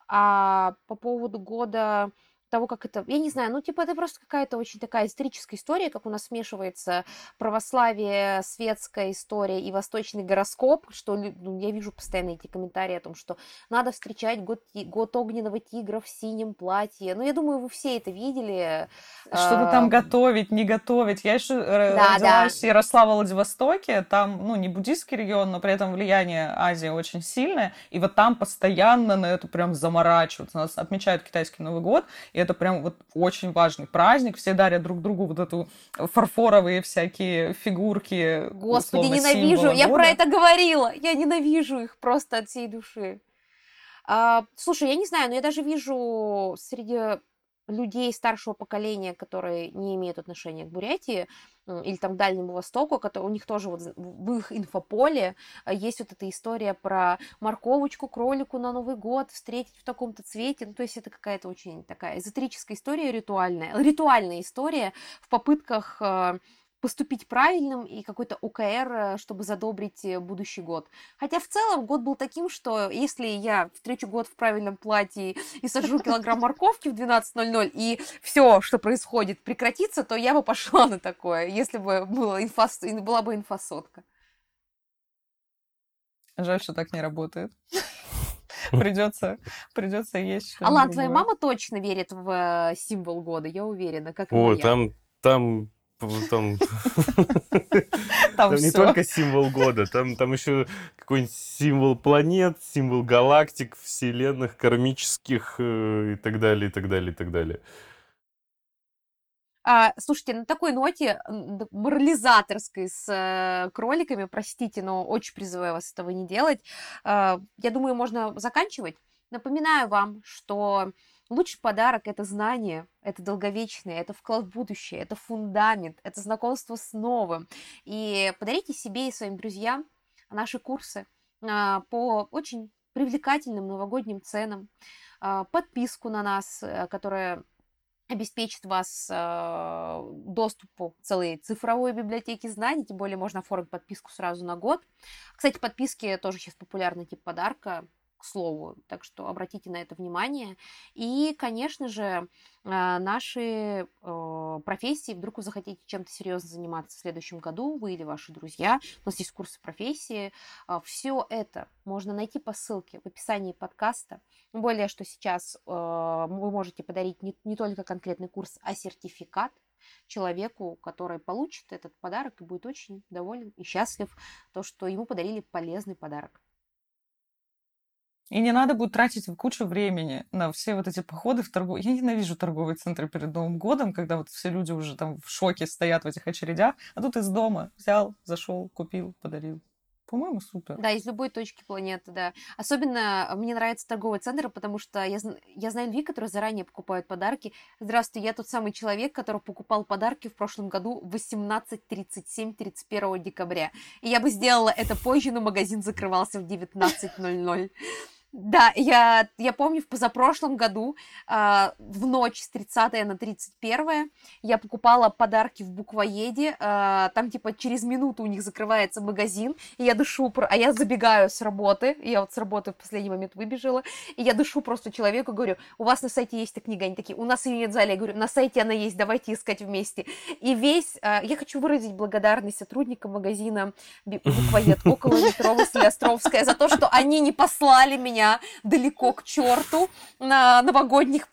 А по поводу года того, как это, я не знаю, ну, типа, это просто какая-то очень такая историческая история, как у нас смешивается православие, светская история и восточный гороскоп, что ну, я вижу постоянно эти комментарии о том, что надо встречать год, год огненного тигра в синем платье. Ну, я думаю, вы все это видели. Что-то там готовить, не готовить. Я еще э, да, родилась да. в Ярославле, Владивостоке, там, ну, не буддийский регион, но при этом влияние Азии очень сильное, и вот там постоянно на это прям заморачиваются. Нас отмечают китайский Новый год, и это прям вот очень важный праздник. Все дарят друг другу вот эту фарфоровые всякие фигурки. Господи, ненавижу. Я про это говорила. Я ненавижу их просто от всей души. А, слушай, я не знаю, но я даже вижу среди людей старшего поколения, которые не имеют отношения к Бурятии или там к Дальнему Востоку, которые, у них тоже вот в их инфополе а, есть вот эта история про морковочку, кролику на Новый год, встретить в таком-то цвете. Ну, то есть это какая-то очень такая эзотерическая история, ритуальная, ритуальная история в попытках а, поступить правильным и какой-то УКР, э, чтобы задобрить э, будущий год. Хотя в целом год был таким, что если я встречу год в правильном платье и сажу килограмм морковки в 12.00 и все, что происходит, прекратится, то я бы пошла на такое, если бы была, инфа, была бы инфосотка. Жаль, что так не работает. Придется, придется есть. Алан, твоя мама точно верит в э, символ года, я уверена, как и О, там, там там, там, не только символ года, там, там еще какой-нибудь символ планет, символ галактик, вселенных, кармических э, и так далее, и так далее, и так далее. А, слушайте, на такой ноте морализаторской с э, кроликами, простите, но очень призываю вас этого не делать, э, я думаю, можно заканчивать. Напоминаю вам, что Лучший подарок – это знание, это долговечное, это вклад в будущее, это фундамент, это знакомство с новым. И подарите себе и своим друзьям наши курсы а, по очень привлекательным новогодним ценам, а, подписку на нас, э, которая обеспечит вас э, доступу к целой цифровой библиотеке знаний, тем более можно оформить подписку сразу на год. Кстати, подписки тоже сейчас популярный тип подарка, слову. Так что обратите на это внимание. И, конечно же, а, наши э, профессии, вдруг вы захотите чем-то серьезно заниматься в следующем году, вы или ваши друзья, у нас есть курсы профессии, а, все это можно найти по ссылке в описании подкаста. Более, что сейчас э, вы можете подарить не, не только конкретный курс, а сертификат человеку, который получит этот подарок и будет очень доволен и счастлив, то, что ему подарили полезный подарок. И не надо будет тратить кучу времени на все вот эти походы в торговые. Я ненавижу торговые центры перед Новым годом, когда вот все люди уже там в шоке стоят в этих очередях, а тут из дома взял, зашел, купил, подарил. По-моему, супер. Да, из любой точки планеты, да. Особенно мне нравятся торговые центры, потому что я, я знаю людей, которые заранее покупают подарки. Здравствуйте, я тот самый человек, который покупал подарки в прошлом году в 18.37 31 декабря. И я бы сделала это позже, но магазин закрывался в 19.00. Да, я, я помню, в позапрошлом году э, в ночь с 30 на 31 я покупала подарки в буквоеде. Э, там, типа, через минуту у них закрывается магазин, и я дышу, а я забегаю с работы, я вот с работы в последний момент выбежала, и я дышу просто человеку, говорю, у вас на сайте есть эта книга? Они такие, у нас ее нет в зале. Я говорю, на сайте она есть, давайте искать вместе. И весь, э, я хочу выразить благодарность сотрудникам магазина буквоед около метро Василиостровская за то, что они не послали меня меня далеко к черту на новогодних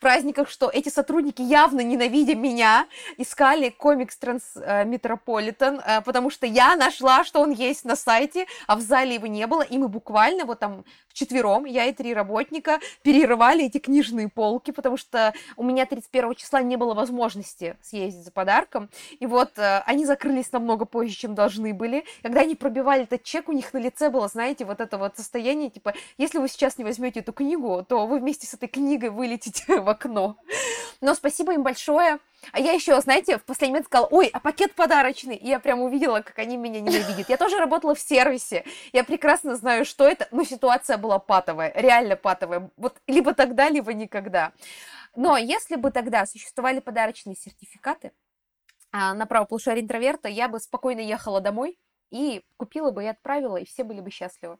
праздниках, что эти сотрудники, явно ненавидя меня, искали комикс Транс Метрополитен, э, потому что я нашла, что он есть на сайте, а в зале его не было, и мы буквально вот там вчетвером, я и три работника, перерывали эти книжные полки, потому что у меня 31 числа не было возможности съездить за подарком, и вот э, они закрылись намного позже, чем должны были. Когда они пробивали этот чек, у них на лице было, знаете, вот это вот состояние, типа, Если вы сейчас не возьмете эту книгу, то вы вместе с этой книгой вылетите в окно. Но спасибо им большое. А я еще, знаете, в последний момент сказала, ой, а пакет подарочный. И я прям увидела, как они меня ненавидят. Я тоже работала в сервисе. Я прекрасно знаю, что это. Но ситуация была патовая, реально патовая. Вот либо тогда, либо никогда. Но если бы тогда существовали подарочные сертификаты а, на право полушария интроверта, я бы спокойно ехала домой и купила бы и отправила, и все были бы счастливы.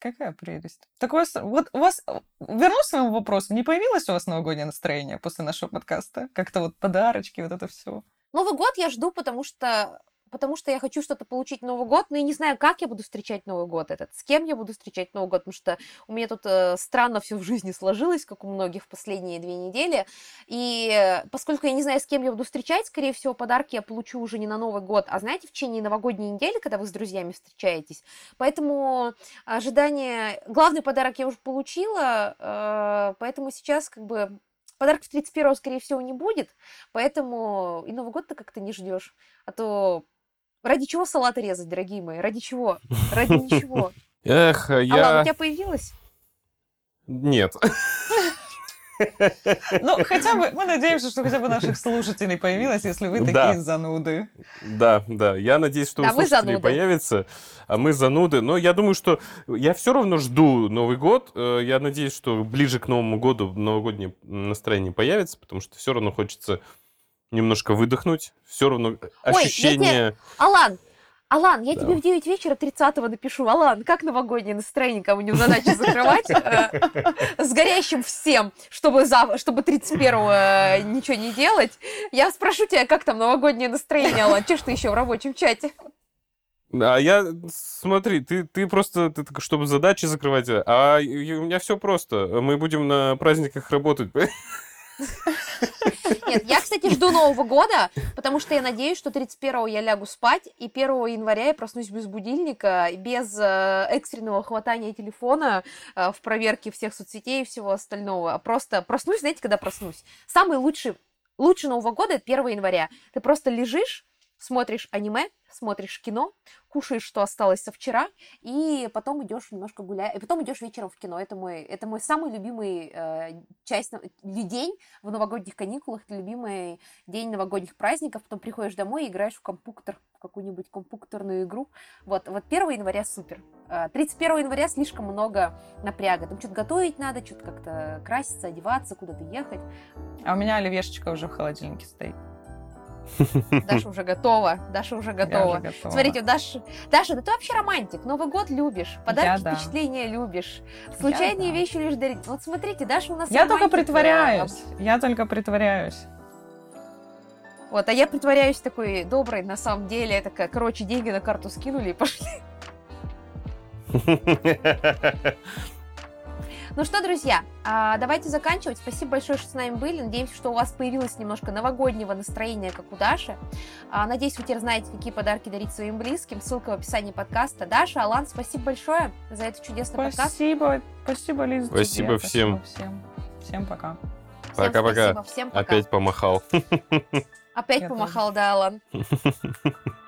Какая прелесть. Так у вас, вот у вас, вернусь к своему вопросу, не появилось у вас новогоднее настроение после нашего подкаста? Как-то вот подарочки, вот это все. Новый год я жду, потому что потому что я хочу что-то получить Новый год, но я не знаю, как я буду встречать Новый год этот, с кем я буду встречать Новый год, потому что у меня тут э, странно все в жизни сложилось, как у многих в последние две недели, и э, поскольку я не знаю, с кем я буду встречать, скорее всего, подарки я получу уже не на Новый год, а знаете, в течение новогодней недели, когда вы с друзьями встречаетесь, поэтому ожидание, главный подарок я уже получила, э, поэтому сейчас как бы Подарков 31-го, скорее всего, не будет, поэтому и Новый год ты как-то не ждешь. А то Ради чего салаты резать, дорогие мои? Ради чего? Ради ничего. Эх, я... Алан, у тебя появилось? Нет. Ну, хотя бы, мы надеемся, что хотя бы наших слушателей появилось, если вы такие Да. зануды. Да, да. Я надеюсь, что Да, у слушателей появится, а мы зануды. Но я думаю, что я все равно жду Новый год. Э, Я надеюсь, что ближе к Новому году новогоднее настроение появится, потому что все равно хочется немножко выдохнуть. Все равно ощущение... Алан, Алан, я Да. тебе в 9 вечера 30-го напишу. Алан, как новогоднее настроение, кому не задача закрывать? э, С горящим всем, чтобы, зав- чтобы 31-го э, ничего не делать. Я спрошу тебя, как там новогоднее настроение, Алан? Че ж ты еще в рабочем чате? А я, смотри, ты, ты просто, ты чтобы задачи закрывать, а у меня все просто. Мы будем на праздниках работать. Нет, я, кстати, жду Нового года, потому что я надеюсь, что 31-го я лягу спать, и 1 января я проснусь без будильника, без э, экстренного хватания телефона э, в проверке всех соцсетей и всего остального. А просто проснусь, знаете, когда проснусь? Самый лучший, лучший Нового года это 1 января. Ты просто лежишь, смотришь аниме, смотришь кино, кушаешь, что осталось со вчера, и потом идешь немножко гулять, и потом идешь вечером в кино. Это мой, это мой самый любимый э, часть, нов- день в новогодних каникулах, это любимый день новогодних праздников, потом приходишь домой и играешь в компьютер, в какую-нибудь компьютерную игру. Вот, вот 1 января супер. А, 31 января слишком много напряга. Там что-то готовить надо, что-то как-то краситься, одеваться, куда-то ехать. А у меня оливешечка уже в холодильнике стоит. Даша уже готова, Даша уже Я готова. уже готова. Смотрите, Даша, Даша, да ты вообще романтик. Новый год любишь, подарки, да. впечатления любишь, случайные да. вещи лишь дарить. Вот смотрите, Даша у нас Я только романтик, э, притворяюсь. Я только притворяюсь. Вот, а я притворяюсь такой доброй, на самом деле, я такая, короче, деньги на карту скинули и пошли. Ну что, друзья, а, давайте заканчивать. Спасибо большое, что с нами были. Надеемся, что у вас появилось немножко новогоднего настроения, как у Даши. А, Надеюсь, вы теперь знаете, какие подарки дарить своим близким. Ссылка в описании подкаста. Даша, Алан, спасибо большое за этот чудесный подкаст. Спасибо, спасибо, Лиза. тебе. Спасибо всем. Спасибо всем. Всем пока. Всем Пока-пока. спасибо, Всем пока. Опять помахал. Опять Я помахал, да, Алан.